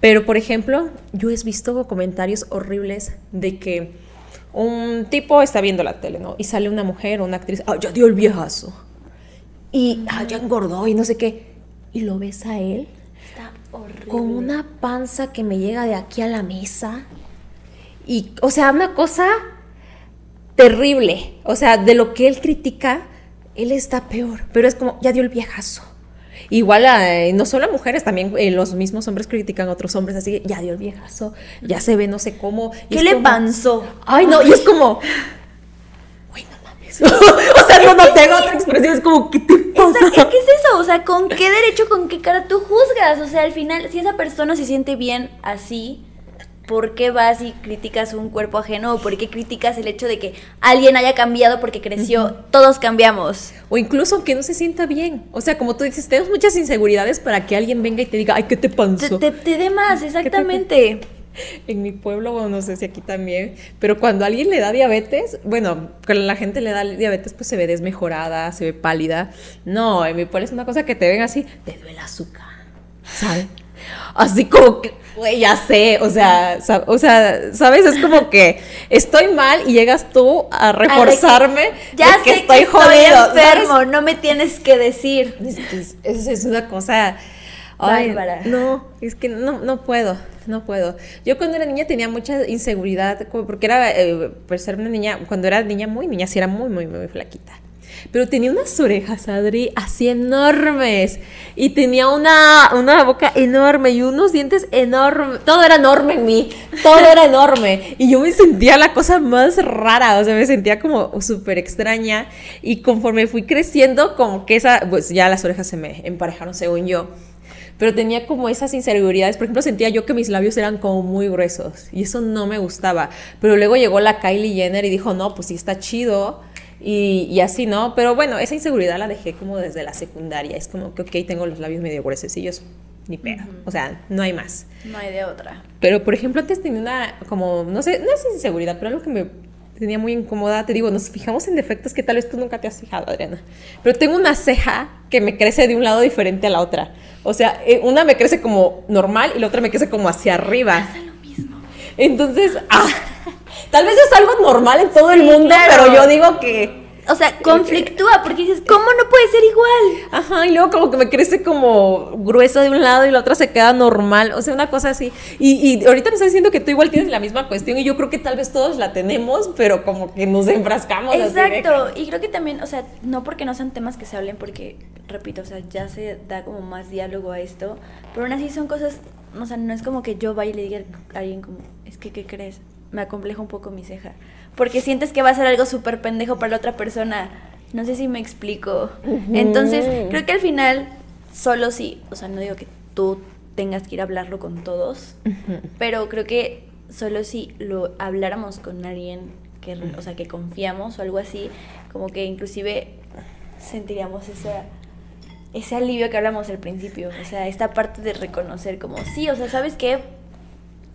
Pero, por ejemplo, yo he visto comentarios horribles de que un tipo está viendo la tele, ¿no? Y sale una mujer o una actriz, ah, ya dio el viejazo. Y ah, ya engordó y no sé qué. Y lo ves a él Está horrible. con una panza que me llega de aquí a la mesa. Y, o sea, una cosa terrible. O sea, de lo que él critica, él está peor. Pero es como, ya dio el viejazo. Igual, eh, no solo a mujeres, también eh, los mismos hombres critican a otros hombres, así, ya dio el viejazo, ya se ve no sé cómo. y ¿Qué le como- panzó? Ay, no, y es como, güey, no mames. o sea, no, no tengo otra expresión, es como, ¿qué te pasa? Que es eso, o sea, ¿con qué derecho, con qué cara tú juzgas? O sea, al final, si esa persona se siente bien así, ¿por qué vas y criticas un cuerpo ajeno? ¿O por qué criticas el hecho de que alguien haya cambiado porque creció? Todos cambiamos. O incluso que no se sienta bien. O sea, como tú dices, tenemos muchas inseguridades para que alguien venga y te diga, ay, ¿qué te Te, panzó? te, te dé más, exactamente. En mi pueblo, bueno, no sé si aquí también, pero cuando a alguien le da diabetes, bueno, cuando la gente le da diabetes, pues se ve desmejorada, se ve pálida. No, en mi pueblo es una cosa que te ven así, te duele el azúcar, ¿sabes? Así como que, güey, ya sé, o sea, o sea, ¿sabes? Es como que estoy mal y llegas tú a reforzarme Ya de que sé estoy que jodido, estoy ¿sabes? enfermo, no me tienes que decir. Es, que es- una cosa. Ay, no, es que no, no puedo, no puedo. Yo cuando era niña tenía mucha inseguridad, porque era, eh, ser una niña, cuando era niña muy niña, sí era muy, muy, muy flaquita. Pero tenía unas orejas, Adri, así enormes. Y tenía una, una boca enorme y unos dientes enormes. Todo era enorme en mí. Todo era enorme. Y yo me sentía la cosa más rara. O sea, me sentía como súper extraña. Y conforme fui creciendo, como que esa, pues ya las orejas se me emparejaron según yo pero tenía como esas inseguridades. Por ejemplo, sentía yo que mis labios eran como muy gruesos y eso no me gustaba. Pero luego llegó la Kylie Jenner y dijo, no, pues sí está chido. Y, así, ¿no? Pero bueno, esa inseguridad la dejé como desde la secundaria. Es como que, ok, tengo los labios medio gruesos, ni pedo. O sea, no hay más. No hay de otra. Pero, por ejemplo, antes tenía una, como, no sé, no es inseguridad, pero algo que me tenía muy incómoda. Te digo, nos fijamos en defectos que tal vez tú nunca te has fijado, Adriana. Pero tengo una ceja que me crece de un lado diferente a la otra. O sea, eh, una me crece como normal y la otra me crece como hacia arriba. Pasa lo mismo. Entonces, ah, tal vez es algo normal en todo el mundo, pero yo digo que o sea, conflictúa porque dices, ¿cómo no puede ser igual? Ajá, y luego como que me crece como grueso de un lado y la otra se queda normal, o sea, una cosa así. Y, y ahorita me estás diciendo que tú igual tienes la misma cuestión y yo creo que tal vez todos la tenemos, pero como que nos enfrascamos. Exacto, y creo que también, o sea, no porque no sean temas que se hablen, porque, repito, o sea, ya se da como más diálogo a esto, pero aún así son cosas, o sea, no es como que yo vaya y le diga a alguien como, es que, ¿qué crees? Me acompleja un poco mi ceja porque sientes que va a ser algo súper pendejo para la otra persona. No sé si me explico. Entonces, creo que al final, solo si, o sea, no digo que tú tengas que ir a hablarlo con todos, pero creo que solo si lo habláramos con alguien que, o sea, que confiamos o algo así, como que inclusive sentiríamos esa, ese alivio que hablamos al principio, o sea, esta parte de reconocer como, sí, o sea, ¿sabes qué?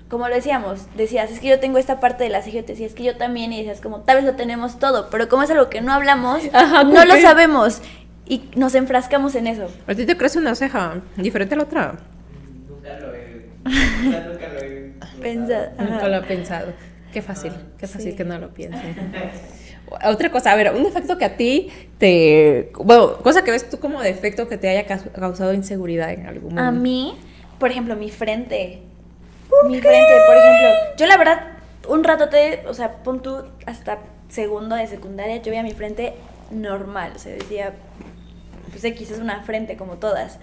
Como lo decíamos, decías, es que yo tengo esta parte de la ceja, te decías, es que yo también, y decías, como, tal vez lo tenemos todo, pero como es algo que no hablamos, no lo sabemos, y nos enfrascamos en eso. ¿A ti te crece una ceja diferente a la otra? Nunca lo he, nunca lo he pensado. Nunca lo he pensado. Qué fácil, qué fácil que no lo piensen. Otra cosa, a ver, un defecto que a ti te... Bueno, cosa que ves tú como defecto que te haya causado inseguridad en algún momento. A mí, por ejemplo, mi frente mi frente, por ejemplo. Yo la verdad, un rato te, o sea, pon tú hasta segundo de secundaria, yo veía mi frente normal, o sea, decía, pues X es una frente como todas.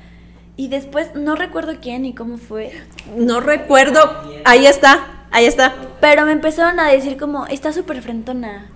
Y después no recuerdo quién ni cómo fue. No recuerdo. Ahí está, ahí está. Pero me empezaron a decir como, está súper frentona.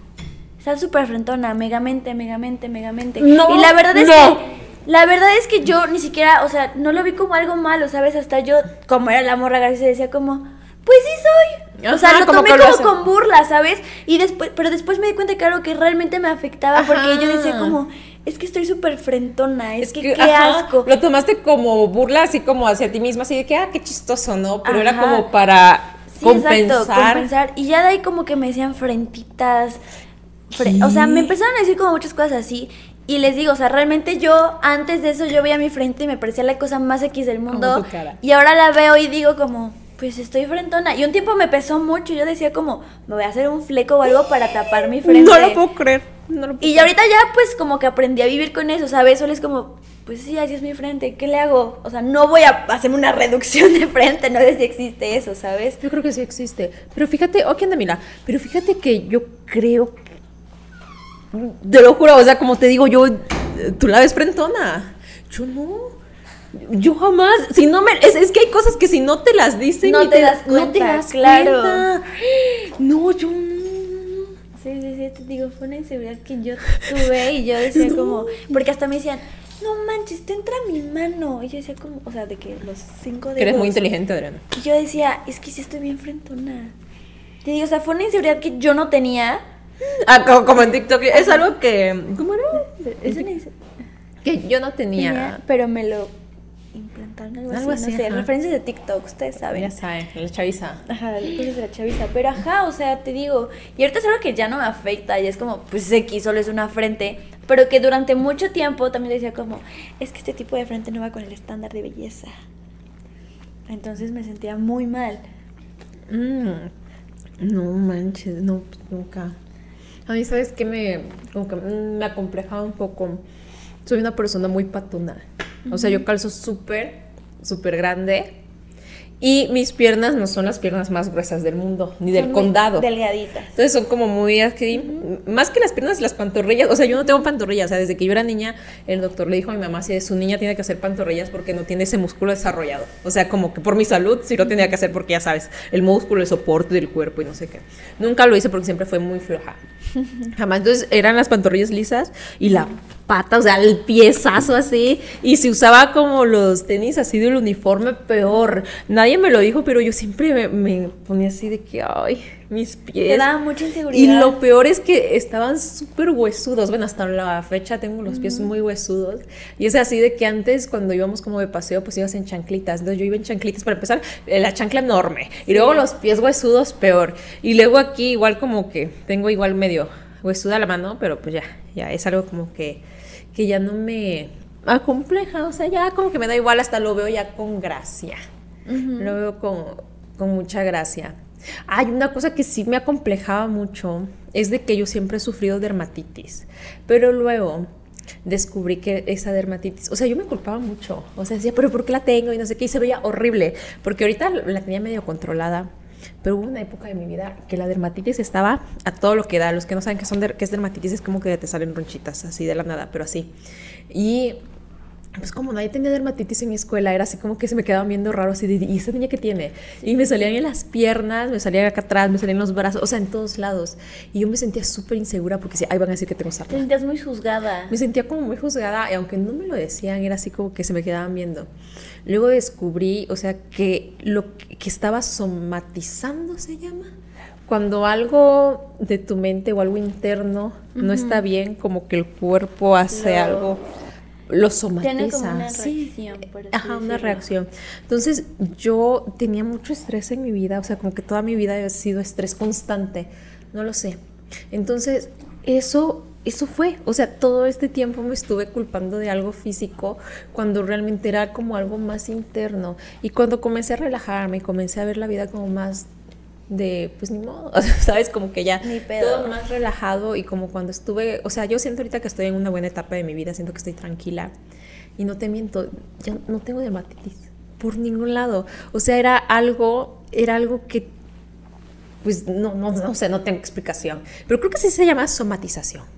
Está súper frentona, megamente, megamente, megamente. No, y la verdad es que la verdad es que yo ni siquiera, o sea, no lo vi como algo malo, ¿sabes? Hasta yo, como era la morra García, decía como, pues sí soy. o sea, lo tomé como, con burla, ¿sabes? Y después, pero después me di cuenta que algo que realmente me afectaba porque yo decía como, es que estoy súper frentona, es, que, qué asco. Lo tomaste como burla, así como hacia ti misma, así de que, ah, qué chistoso, ¿no? Pero era como para compensar. Exacto, compensar. Y ya de ahí como que me decían frentitas. o sea, me empezaron a decir como muchas cosas así. Y les digo, o sea, realmente yo antes de eso yo veía mi frente y me parecía la cosa más X del mundo. Y ahora la veo y digo como, pues estoy frentona. Y un tiempo me pesó mucho. Yo decía como, me voy a hacer un fleco o algo para tapar mi frente. No lo puedo creer. y ahorita ya pues como que aprendí a vivir con eso, ¿sabes? Solo es como, pues sí, así es mi frente, ¿qué le hago? O sea, no voy a hacerme una reducción de frente, no sé si existe eso, ¿sabes? Yo creo que sí existe. Pero fíjate, ok, anda, mira, pero fíjate que yo creo te lo juro, o sea, como te digo, yo, tú la ves frentona. Yo no. Yo jamás, si no me, es, que hay cosas que si no te las dicen no te, das cuenta, no te das claro. No, yo no. Sí, sí, sí, te digo, fue una inseguridad que yo tuve y yo decía como, porque hasta me decían, no manches, te entra mi mano. Y yo decía como, o sea, de que los cinco dedos. eres muy inteligente, Adriana. Y yo decía, es que sí estoy bien frentona. Te digo, o sea, fue una inseguridad que yo no tenía Ah, como, en TikTok. Es algo que. ¿Cómo era? Que yo no tenía. Pero me lo implantaron algo, algo así, no sé, referencias de TikTok, ustedes saben. Ya saben, la chaviza. Ajá, cosas de la chaviza. Pero ajá, o sea, te digo, y ahorita es algo que ya no me afecta, y es como, pues X, solo es una frente, pero que durante mucho tiempo también decía como, es que este tipo de frente no va con el estándar de belleza. Entonces me sentía muy mal. Mm. No manches, no, nunca. A mí, ¿sabes qué? Me, como que me acomplejaba un poco. Soy una persona muy patona. O sea, yo calzo súper súper grande. Y mis piernas no son las piernas más gruesas del mundo, ni del Son condado. Delgaditas. Entonces son como muy así, más que las piernas, las pantorrillas. O sea, yo no tengo pantorrillas. O sea, desde que yo era niña, el doctor le dijo a mi mamá si su niña tiene que hacer pantorrillas porque no tiene ese músculo desarrollado. O sea, como que por mi salud sí lo tenía que hacer porque ya sabes, el músculo, el soporte del cuerpo y no sé qué. Nunca lo hice porque siempre fue muy floja. Jamás. Entonces eran las pantorrillas lisas y la pata, o sea, el piezazo así. Y se usaba como los tenis así del uniforme, peor. Nadie me lo dijo, pero yo siempre me, me ponía así de que, ay, mis pies. Te daba mucha inseguridad. Y lo peor es que estaban súper huesudos. Bueno, hasta la fecha tengo los pies muy huesudos. Y es así de que antes, cuando íbamos como de paseo, pues ibas en chanclitas. Entonces yo iba en chanclitas para empezar, eh, la chancla enorme. Y luego los pies huesudos, peor. Y luego aquí, igual como que tengo igual medio huesuda la mano, pero pues ya, ya es algo como que, que ya no me acompleja. O sea, ya como que me da igual, hasta lo veo ya con gracia. Lo veo con, con mucha gracia. Hay una cosa que sí me acomplejaba mucho, es de que yo siempre he sufrido dermatitis, pero luego descubrí que esa dermatitis, o sea, yo me culpaba mucho, o sea, decía, pero ¿por qué la tengo? Y no sé qué, y se veía horrible, porque ahorita la tenía medio controlada, pero hubo una época de mi vida que la dermatitis estaba a todo lo que da, los que no saben qué, es dermatitis es como que te salen ronchitas, así de la nada, pero así, y pues como nadie tenía dermatitis en mi escuela, era así como que se me quedaban viendo raro, así de, ¿y esa niña qué tiene? Y me salían en las piernas, me salían acá atrás, me salían en los brazos, o sea, en todos lados. Y yo me sentía súper insegura porque decía, ay, van a decir que tengo Te sarna. sentías muy juzgada. Me sentía como muy juzgada y aunque no me lo decían, era así como que se me quedaban viendo. Luego descubrí, o sea, que lo que estaba somatizando se llama. Cuando algo de tu mente o algo interno no está bien, como que el cuerpo hace Lo- algo, lo somatiza. Tiene como una Sí. reacción, por así Ajá, una decirlo. reacción. Entonces, yo tenía mucho estrés en mi vida, o sea, como que toda mi vida ha sido estrés constante, no lo sé. Entonces, eso eso fue, o sea, todo este tiempo me estuve culpando de algo físico cuando realmente era como algo más interno. Y cuando comencé a relajarme, comencé a ver la vida como más de, pues ni modo, ¿sabes? Como que ya todo más relajado y como cuando estuve, o sea, yo siento ahorita que estoy en una buena etapa de mi vida, siento que estoy tranquila y no te miento, ya no tengo dermatitis por ningún lado. O sea, era algo, era algo que, pues no, no, no sé, no tengo explicación, pero creo que sí se llama somatización.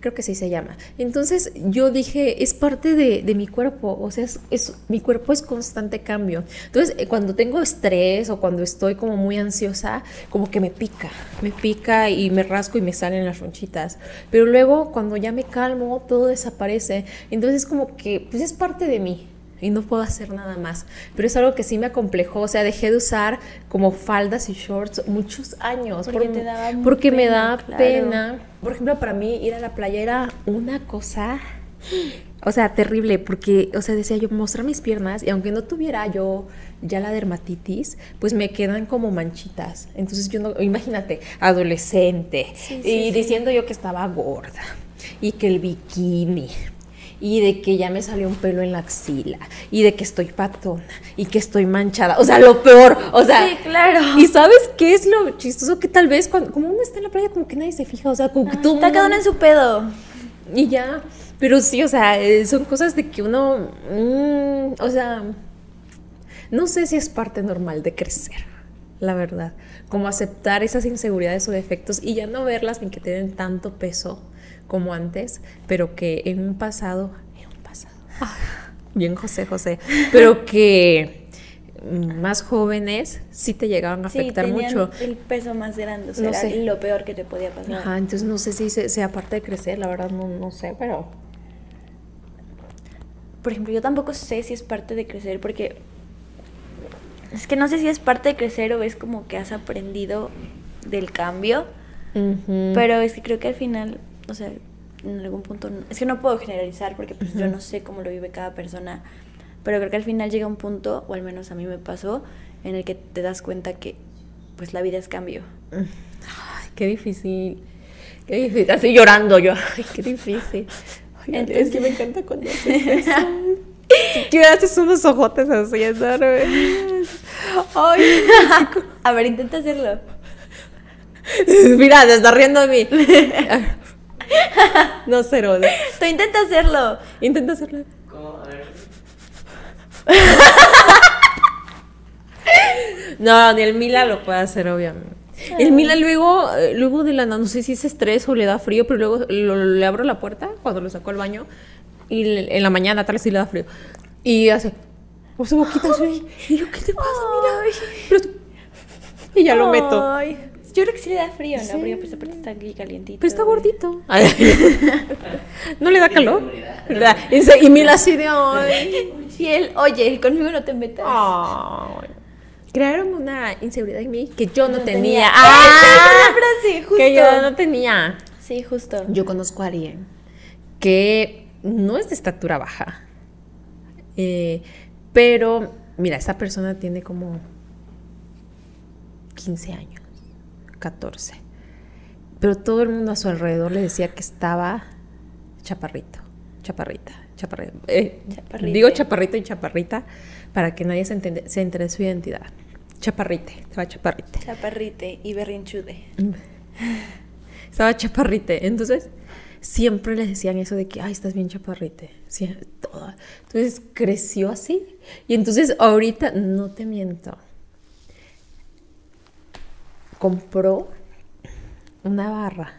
Creo que sí se llama. Entonces yo dije, es parte de, de mi cuerpo, o sea, es, es- mi cuerpo es constante cambio. Entonces eh, cuando tengo estrés o cuando estoy como muy ansiosa, como que me pica, me pica y me rasco y me salen las ronchitas. Pero luego cuando ya me calmo, todo desaparece. Entonces como que, pues es parte de mí. Y no puedo hacer nada más. Pero es algo que sí me acomplejó. O sea, dejé de usar como faldas y shorts muchos años. Porque por- te daba porque me pena, da claro. pena. Por ejemplo, para mí ir a la playa era una cosa, o sea, terrible, porque, o sea, decía yo, mostrar mis piernas y aunque no tuviera yo ya la dermatitis, pues me quedan como manchitas. Entonces yo no, imagínate, adolescente Sí, sí, y sí. diciendo yo que estaba gorda y que el bikini. Y de que ya me salió un pelo en la axila. Y de que estoy patona. Y que estoy manchada. O sea, lo peor. O sea, Sí, claro. ¿Y sabes qué es lo chistoso? Que tal vez cuando, como uno está en la playa, como que nadie se fija, o sea, como que todo Está cada uno en su pedo. Y ya, pero sí, o sea, eh, son cosas de que uno, mm, o sea, no sé si es parte normal de crecer, la verdad, como aceptar esas inseguridades o defectos y ya no verlas ni que tienen tanto peso como antes, pero que en un pasado, en un pasado, bien José José, pero que más jóvenes sí te llegaban a Sí, afectar tenían mucho. el peso más grande. O sea, No era sé. lo peor que te podía pasar. Ajá, entonces no sé si se- sea parte de crecer, la verdad no, no sé, pero... Por ejemplo, yo tampoco sé si es parte de crecer porque es que no sé si es parte de crecer o es como que has aprendido del cambio, pero es que creo que al final, o sea, en algún punto, es que no puedo generalizar porque pues yo no sé cómo lo vive cada persona, pero creo que al final llega un punto, o al menos a mí me pasó, en el que te das cuenta que pues la vida es cambio. Ay, qué difícil. Qué difícil. Así llorando yo. Ay, qué difícil. Ay, Entonces- es que me encanta cuando haces eso. Que haces unos ojotes así. Ay, A ver, intenta hacerlo. mira, se está riendo de mí. No, cero. Tú intenta hacerlo. Intenta hacerlo. ¿Cómo? A ver. No, ni el Mila lo puede hacer, obviamente. El Mila luego, eh, luego de la no sé si es estrés o le da frío, pero luego lo- le abro la puerta cuando lo saco al baño y le- en la mañana tal vez sí le da frío. Y hace por su boquita así. Y yo, ¿qué te pasa? Mira. Pero tú- y ya lo meto. Ay, Yo creo que sí le da frío, ¿no? Sí. Porque pues aparte está aquí calientito. Pero está gordito. no le da calor. Y, se- y Mila así de ay. Y él, oye, conmigo no te metas. Ay. Crearon una inseguridad en mí que yo no, No tenía. tenía. ¡Ah! Frase, justo. Que yo no tenía. Sí, justo. Yo conozco a alguien que no es de estatura baja. Eh, pero, mira, esta persona tiene como 15 años, 14. Pero todo el mundo a su alrededor le decía que estaba chaparrito, chaparrita, chaparrita. Eh, Chaparrite. digo chaparrito y chaparrita para que nadie se, se entere de su identidad. Chaparrite, estaba chaparrite. Chaparrite y berrinchude. Estaba chaparrite. Entonces, siempre les decían eso de que, ay, estás bien chaparrite. Sí, todo. Entonces, creció así. Y entonces, ahorita, no te miento, compró una barra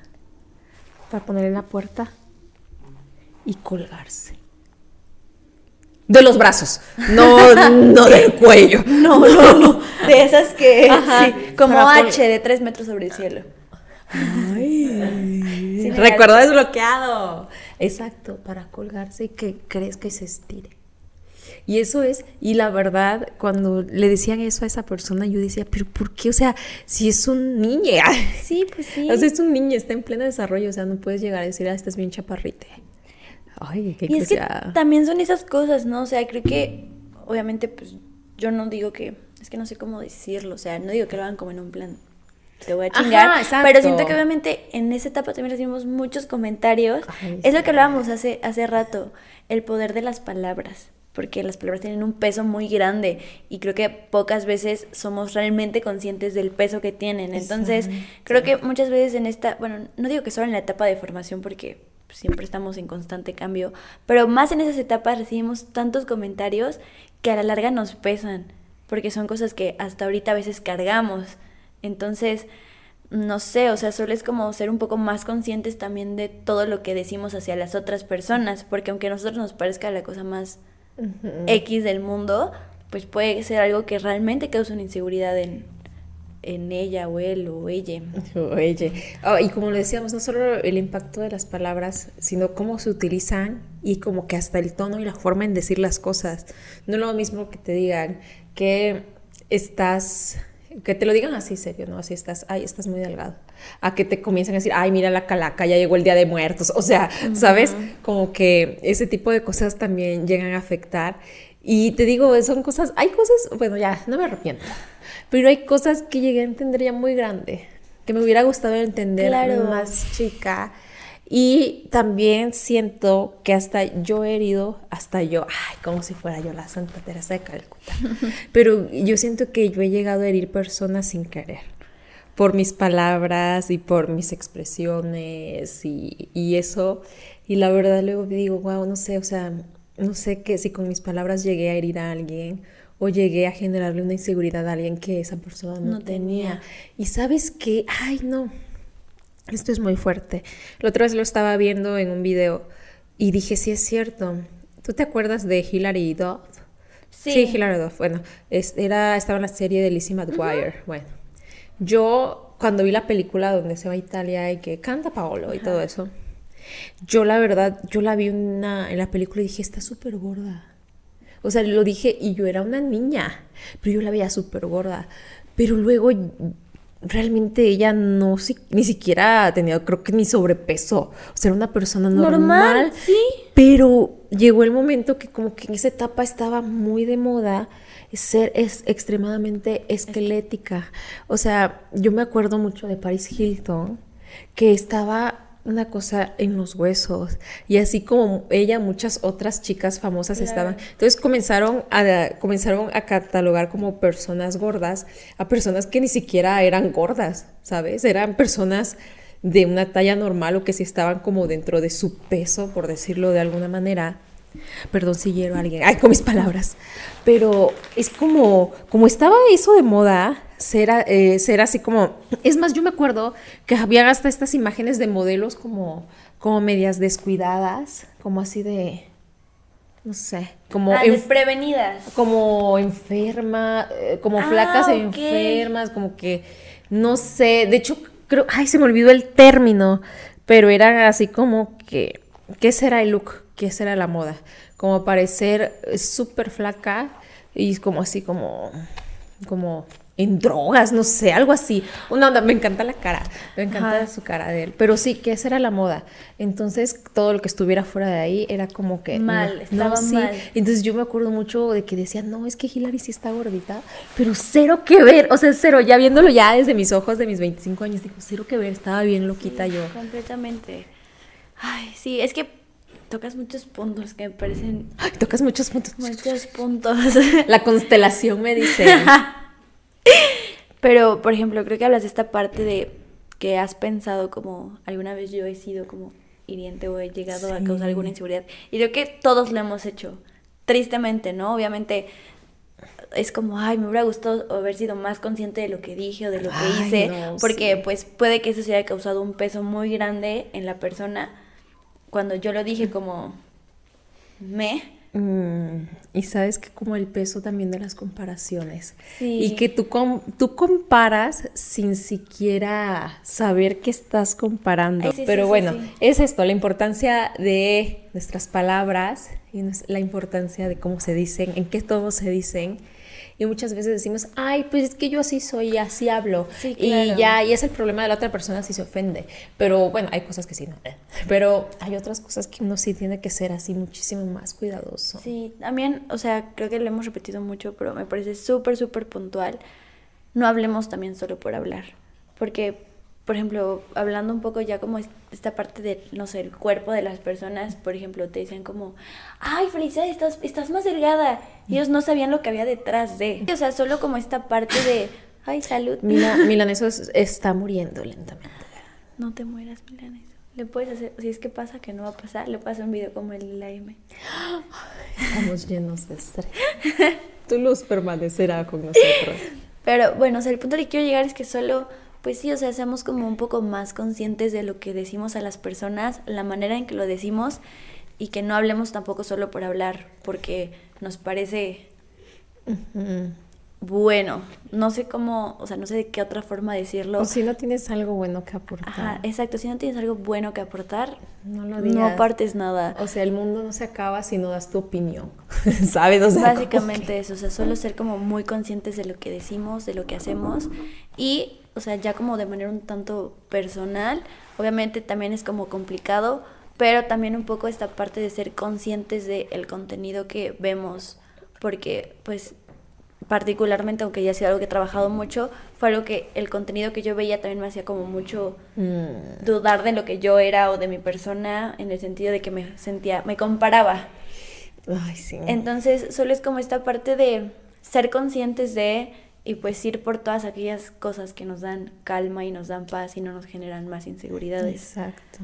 para poner en la puerta y colgarse. De los brazos, no, no del cuello. No, no, no. De esas que. Ajá. sí, como H de 3 metros sobre el cielo. Sí, Recuerdo desbloqueado. Exacto, para colgarse y que crezca y se estire. Y eso es, y la verdad, cuando le decían eso a esa persona, yo decía, pero ¿por qué? O sea, si es un niño, Sí, pues sí. o sea, es un niño, está en pleno desarrollo, o sea, no puedes llegar a decir, ah, estás bien chaparrite. Ay, qué Y es que también son esas cosas, ¿no? O sea, creo que, obviamente, pues yo no digo que, es que no sé cómo decirlo, o sea, no digo que lo hagan como en un plan, te voy a Ajá, chingar, exacto. pero siento que obviamente en esa etapa también recibimos muchos comentarios. Ay, es lo que hablábamos hace, hace rato, el poder de las palabras. Porque las palabras tienen un peso muy grande y creo que pocas veces somos realmente conscientes del peso que tienen. Entonces, creo que muchas veces en esta, bueno, no digo que solo en la etapa de formación porque siempre estamos en constante cambio, pero más en esas etapas recibimos tantos comentarios que a la larga nos pesan, porque son cosas que hasta ahorita a veces cargamos. Entonces, no sé, o sea, solo es como ser un poco más conscientes también de todo lo que decimos hacia las otras personas, porque aunque a nosotros nos parezca la cosa más X del mundo, pues puede ser algo que realmente causa una inseguridad en, en ella o él o ella. Oye, oh, y como lo decíamos, no solo el impacto de las palabras, sino cómo se utilizan y como que hasta el tono y la forma en decir las cosas. No es lo mismo que te digan que estás, que te lo digan así serio, ¿no? Así estás, ay, estás muy delgado. A que te comiencen a decir, ay, mira la calaca, ya llegó el día de muertos. O sea, ¿sabes? Como que ese tipo de cosas también llegan a afectar. Y te digo, son cosas, hay cosas, bueno, ya, no me arrepiento. Pero hay cosas que llegué a entender ya muy grande, que me hubiera gustado entender Claro. más chica. Y también siento que hasta yo he herido, hasta yo, ay, como si fuera yo la Santa Teresa de Calcuta. Pero yo siento que yo he llegado a herir personas sin querer, por mis palabras y por mis expresiones y, y eso. Y la verdad luego digo, wow, no sé, o sea, no sé que si con mis palabras llegué a herir a alguien o llegué a generarle una inseguridad a alguien que esa persona no, No tenía. tenía. Y sabes qué, ay, no. Esto es muy fuerte. La otra vez lo estaba viendo en un video y dije, sí es cierto. ¿Tú te acuerdas de Hilary Duff? Sí. Hilary Duff. Bueno, es- era, estaba en la serie de Lizzie McGuire. Bueno, yo cuando vi la película donde se va a Italia y que canta Paolo y todo eso, yo la verdad, yo la vi una, en la película y dije, está súper gorda. O sea, lo dije y yo era una niña, pero yo la veía súper gorda. Pero luego realmente ella no si- ni siquiera tenía, creo que ni sobrepeso. O sea, era una persona normal. Normal, sí. Pero llegó el momento que como que en esa etapa estaba muy de moda ser es extremadamente esquelética. O sea, yo me acuerdo mucho de Paris Hilton, que estaba una cosa en los huesos. Y así como ella muchas otras chicas famosas Claro. estaban. Entonces comenzaron a comenzaron a catalogar como personas gordas a personas que ni siquiera eran gordas sabes eran personas de una talla normal o que sí estaban como dentro de su peso por decirlo de alguna manera. Perdón si hiero a alguien, ay, con mis palabras. Pero es como, como estaba eso de moda, ser, eh, ser así como. Es más, yo me acuerdo que había hasta estas imágenes de modelos como, como medias descuidadas, como así de. No sé, como. Ah, desprevenidas. como enferma, eh, como Ah, flacas e ok. enfermas, como que no sé, de hecho creo, ay, se me olvidó el término, pero era así como que, ¿qué será el look? ¿Qué será la moda? Como parecer eh, súper flaca y como así como, como en drogas, no sé, algo así. Una onda, me encanta la cara, me encanta Ajá. su cara de él, pero sí, que esa era la moda. Entonces todo lo que estuviera fuera de ahí era como que... Mal, no, estaba no, sí. mal. Entonces yo me acuerdo mucho de que decían, no, es que Hilary sí está gordita, pero cero que ver, o sea, cero, ya viéndolo ya desde mis ojos de mis 25 años, digo, cero que ver, estaba bien loquita yo. Completamente. Ay, sí, es que tocas muchos puntos que me parecen Ay, tocas muchos puntos. muchos puntos. La constelación me dice, Pero, por ejemplo, creo que hablas de esta parte de que has pensado como alguna vez yo he sido como hiriente o he llegado a causar alguna inseguridad. Y creo que todos lo hemos hecho. Tristemente, ¿no? Obviamente es como, ay, me hubiera gustado haber sido más consciente de lo que dije o de lo que Ay, hice, no, porque sí. pues puede que eso se haya causado un peso muy grande en la persona cuando yo lo dije como me. Mm, y sabes que como el peso también de las comparaciones. Sí. Y que tú, com- tú comparas sin siquiera saber que estás comparando. Ay, sí, sí, Pero sí, bueno, es esto, la importancia de nuestras palabras y la importancia de cómo se dicen, en qué todos se dicen. Y muchas veces decimos, ay, pues es que yo así soy, así hablo. Sí, Y claro. ya, y es el problema de la otra persona si se ofende. Pero bueno, hay cosas que sí, no. Pero hay otras cosas que uno sí tiene que ser así muchísimo más cuidadoso. Sí, también, o sea, creo que lo hemos repetido mucho, pero me parece súper, súper puntual. No hablemos también solo por hablar. Porque, por ejemplo, hablando un poco ya como es- esta parte de, no sé, el cuerpo de las personas, por ejemplo, te dicen como, ay, felicidades, estás, estás más delgada. Y ellos no sabían lo que había detrás de. O sea, solo como esta parte de, ay, salud. Mila, Milaneso es- está muriendo lentamente. No te mueras, Milanes. Le puedes hacer, si es que pasa que no va a pasar, le hacer un video como el de la M. Estamos llenos de estrés. Tu luz permanecerá con nosotros. Pero bueno, o sea, el punto al que quiero llegar es que solo, pues sí, o sea, seamos como un poco más conscientes de lo que decimos a las personas, la manera en que lo decimos y que no hablemos tampoco solo por hablar, porque nos parece bueno. No sé cómo, o sea, no sé de qué otra forma decirlo. O si no tienes algo bueno que aportar. Ajá, exacto. Si no tienes algo bueno que aportar, No lo no digas. apartes nada. O sea, el mundo no se acaba si no das tu opinión. ¿Sabes? O sea, Básicamente que- eso, o sea, solo ser como muy conscientes de lo que decimos, de lo que hacemos y, o sea, ya como de manera un tanto personal, obviamente también es como complicado, pero también un poco esta parte de ser conscientes del contenido que vemos, porque pues particularmente, aunque ya ha sido algo que he trabajado mucho, fue algo que el contenido que yo veía también me hacía como mucho Mm, dudar de lo que yo era o de mi persona, en el sentido de que me sentía, me comparaba. Ay, sí. Entonces, solo es como esta parte de ser conscientes de y pues ir por todas aquellas cosas que nos dan calma y nos dan paz y no nos generan más inseguridades. Exacto.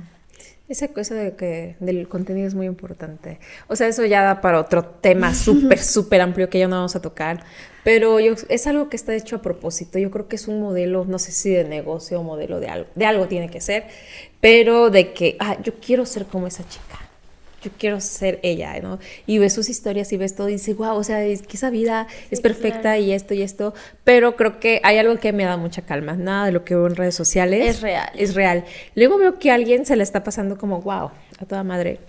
Esa cosa de que del contenido es muy importante. O sea, eso ya da para otro tema súper, súper amplio que ya no vamos a tocar. Pero yo, es algo que está hecho a propósito. Yo creo que es un modelo, no sé si de negocio o modelo de algo. De algo tiene que ser. Pero de que, ah, yo quiero ser como esa chica. Yo quiero ser ella, ¿no? Y ves sus historias y ves todo y dices, wow, o sea, es que esa vida es Sí, perfecta claro. y esto y esto. Pero creo que hay algo que me da mucha calma. Nada de lo que veo en redes sociales Es real. es real. Luego veo que a alguien se le está pasando como, wow, a toda madre.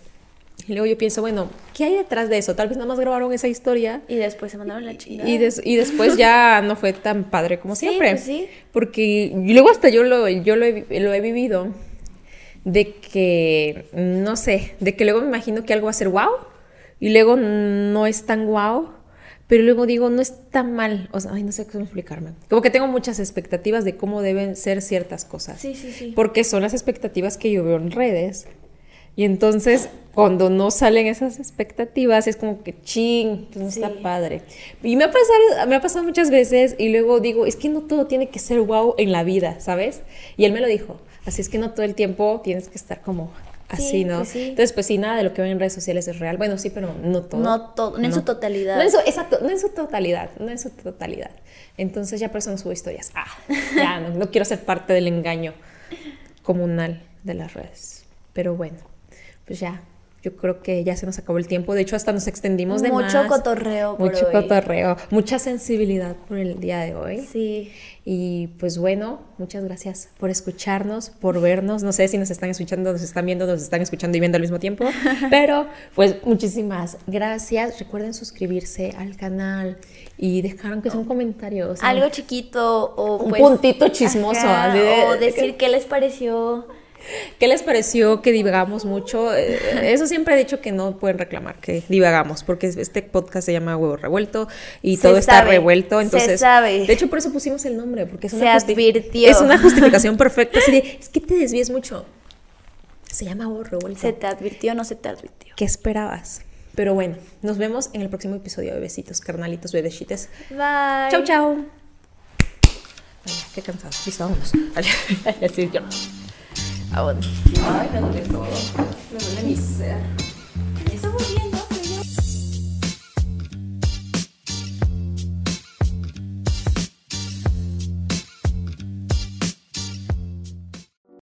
Y luego yo pienso, bueno, ¿qué hay detrás de eso? Tal vez nada más grabaron esa historia Y después se mandaron la chingada. y, des- y después ya no fue tan padre como Sí, siempre. pues sí. Porque luego hasta yo lo, yo lo, he, lo he vivido de que, no sé, de que luego me imagino que algo va a ser wow y luego no es tan wow. Pero luego digo, no es tan mal, o sea, ay, no sé cómo explicarme. Como que tengo muchas expectativas de cómo deben ser ciertas cosas Sí, sí, sí. porque son las expectativas que yo veo en redes. Y entonces, cuando no salen esas expectativas, es como que ching, no Sí. está padre. Y me ha, pasado, me ha pasado muchas veces y luego digo, es que no todo tiene que ser wow en la vida, ¿sabes? Y él me lo dijo. Así es que no todo el tiempo tienes que estar como Así, Sí, ¿no? pues sí. Entonces, pues sí, nada de lo que ven en redes sociales es real. Bueno, sí, pero no todo. No todo, no en su totalidad. No en su, exacto, no en su totalidad, no en su totalidad. Entonces ya por eso no subo historias. Ah, ya, no, no quiero ser parte del engaño comunal de las redes. Pero bueno, pues ya, yo creo que ya se nos acabó el tiempo. De hecho, hasta nos extendimos de Mucho más. cotorreo por Mucho hoy. cotorreo, mucha sensibilidad por el día de hoy. Sí. Y pues bueno, muchas gracias por escucharnos, por vernos. No sé si nos están escuchando, nos están viendo, nos están escuchando y viendo al mismo tiempo. Pero pues muchísimas gracias. Recuerden suscribirse al canal y dejar aunque sea un comentario. o sea, Algo chiquito o Un pues, puntito chismoso, ajá, de- o decir qué les pareció. ¿Qué les pareció que divagamos mucho? Eh, Eso siempre he dicho que no pueden reclamar que divagamos, porque este podcast se llama Huevo Revuelto y Se todo está revuelto. se Entonces, sabe. de hecho, por eso pusimos el nombre, porque es Se una, justi- advirtió. es una justificación perfecta. Así de, es que te desvíes mucho. Se llama Huevo Revuelto. ¿Se te advirtió o no se te advirtió? ¿Qué esperabas? Pero bueno, nos vemos en el próximo episodio de Besitos, carnalitos, bebecites. Bye. Chau, chau. Ay, qué cansado. Listo, vámonos. Así yo. 啊，我，哪一天能给多了？能不能面试？面试不？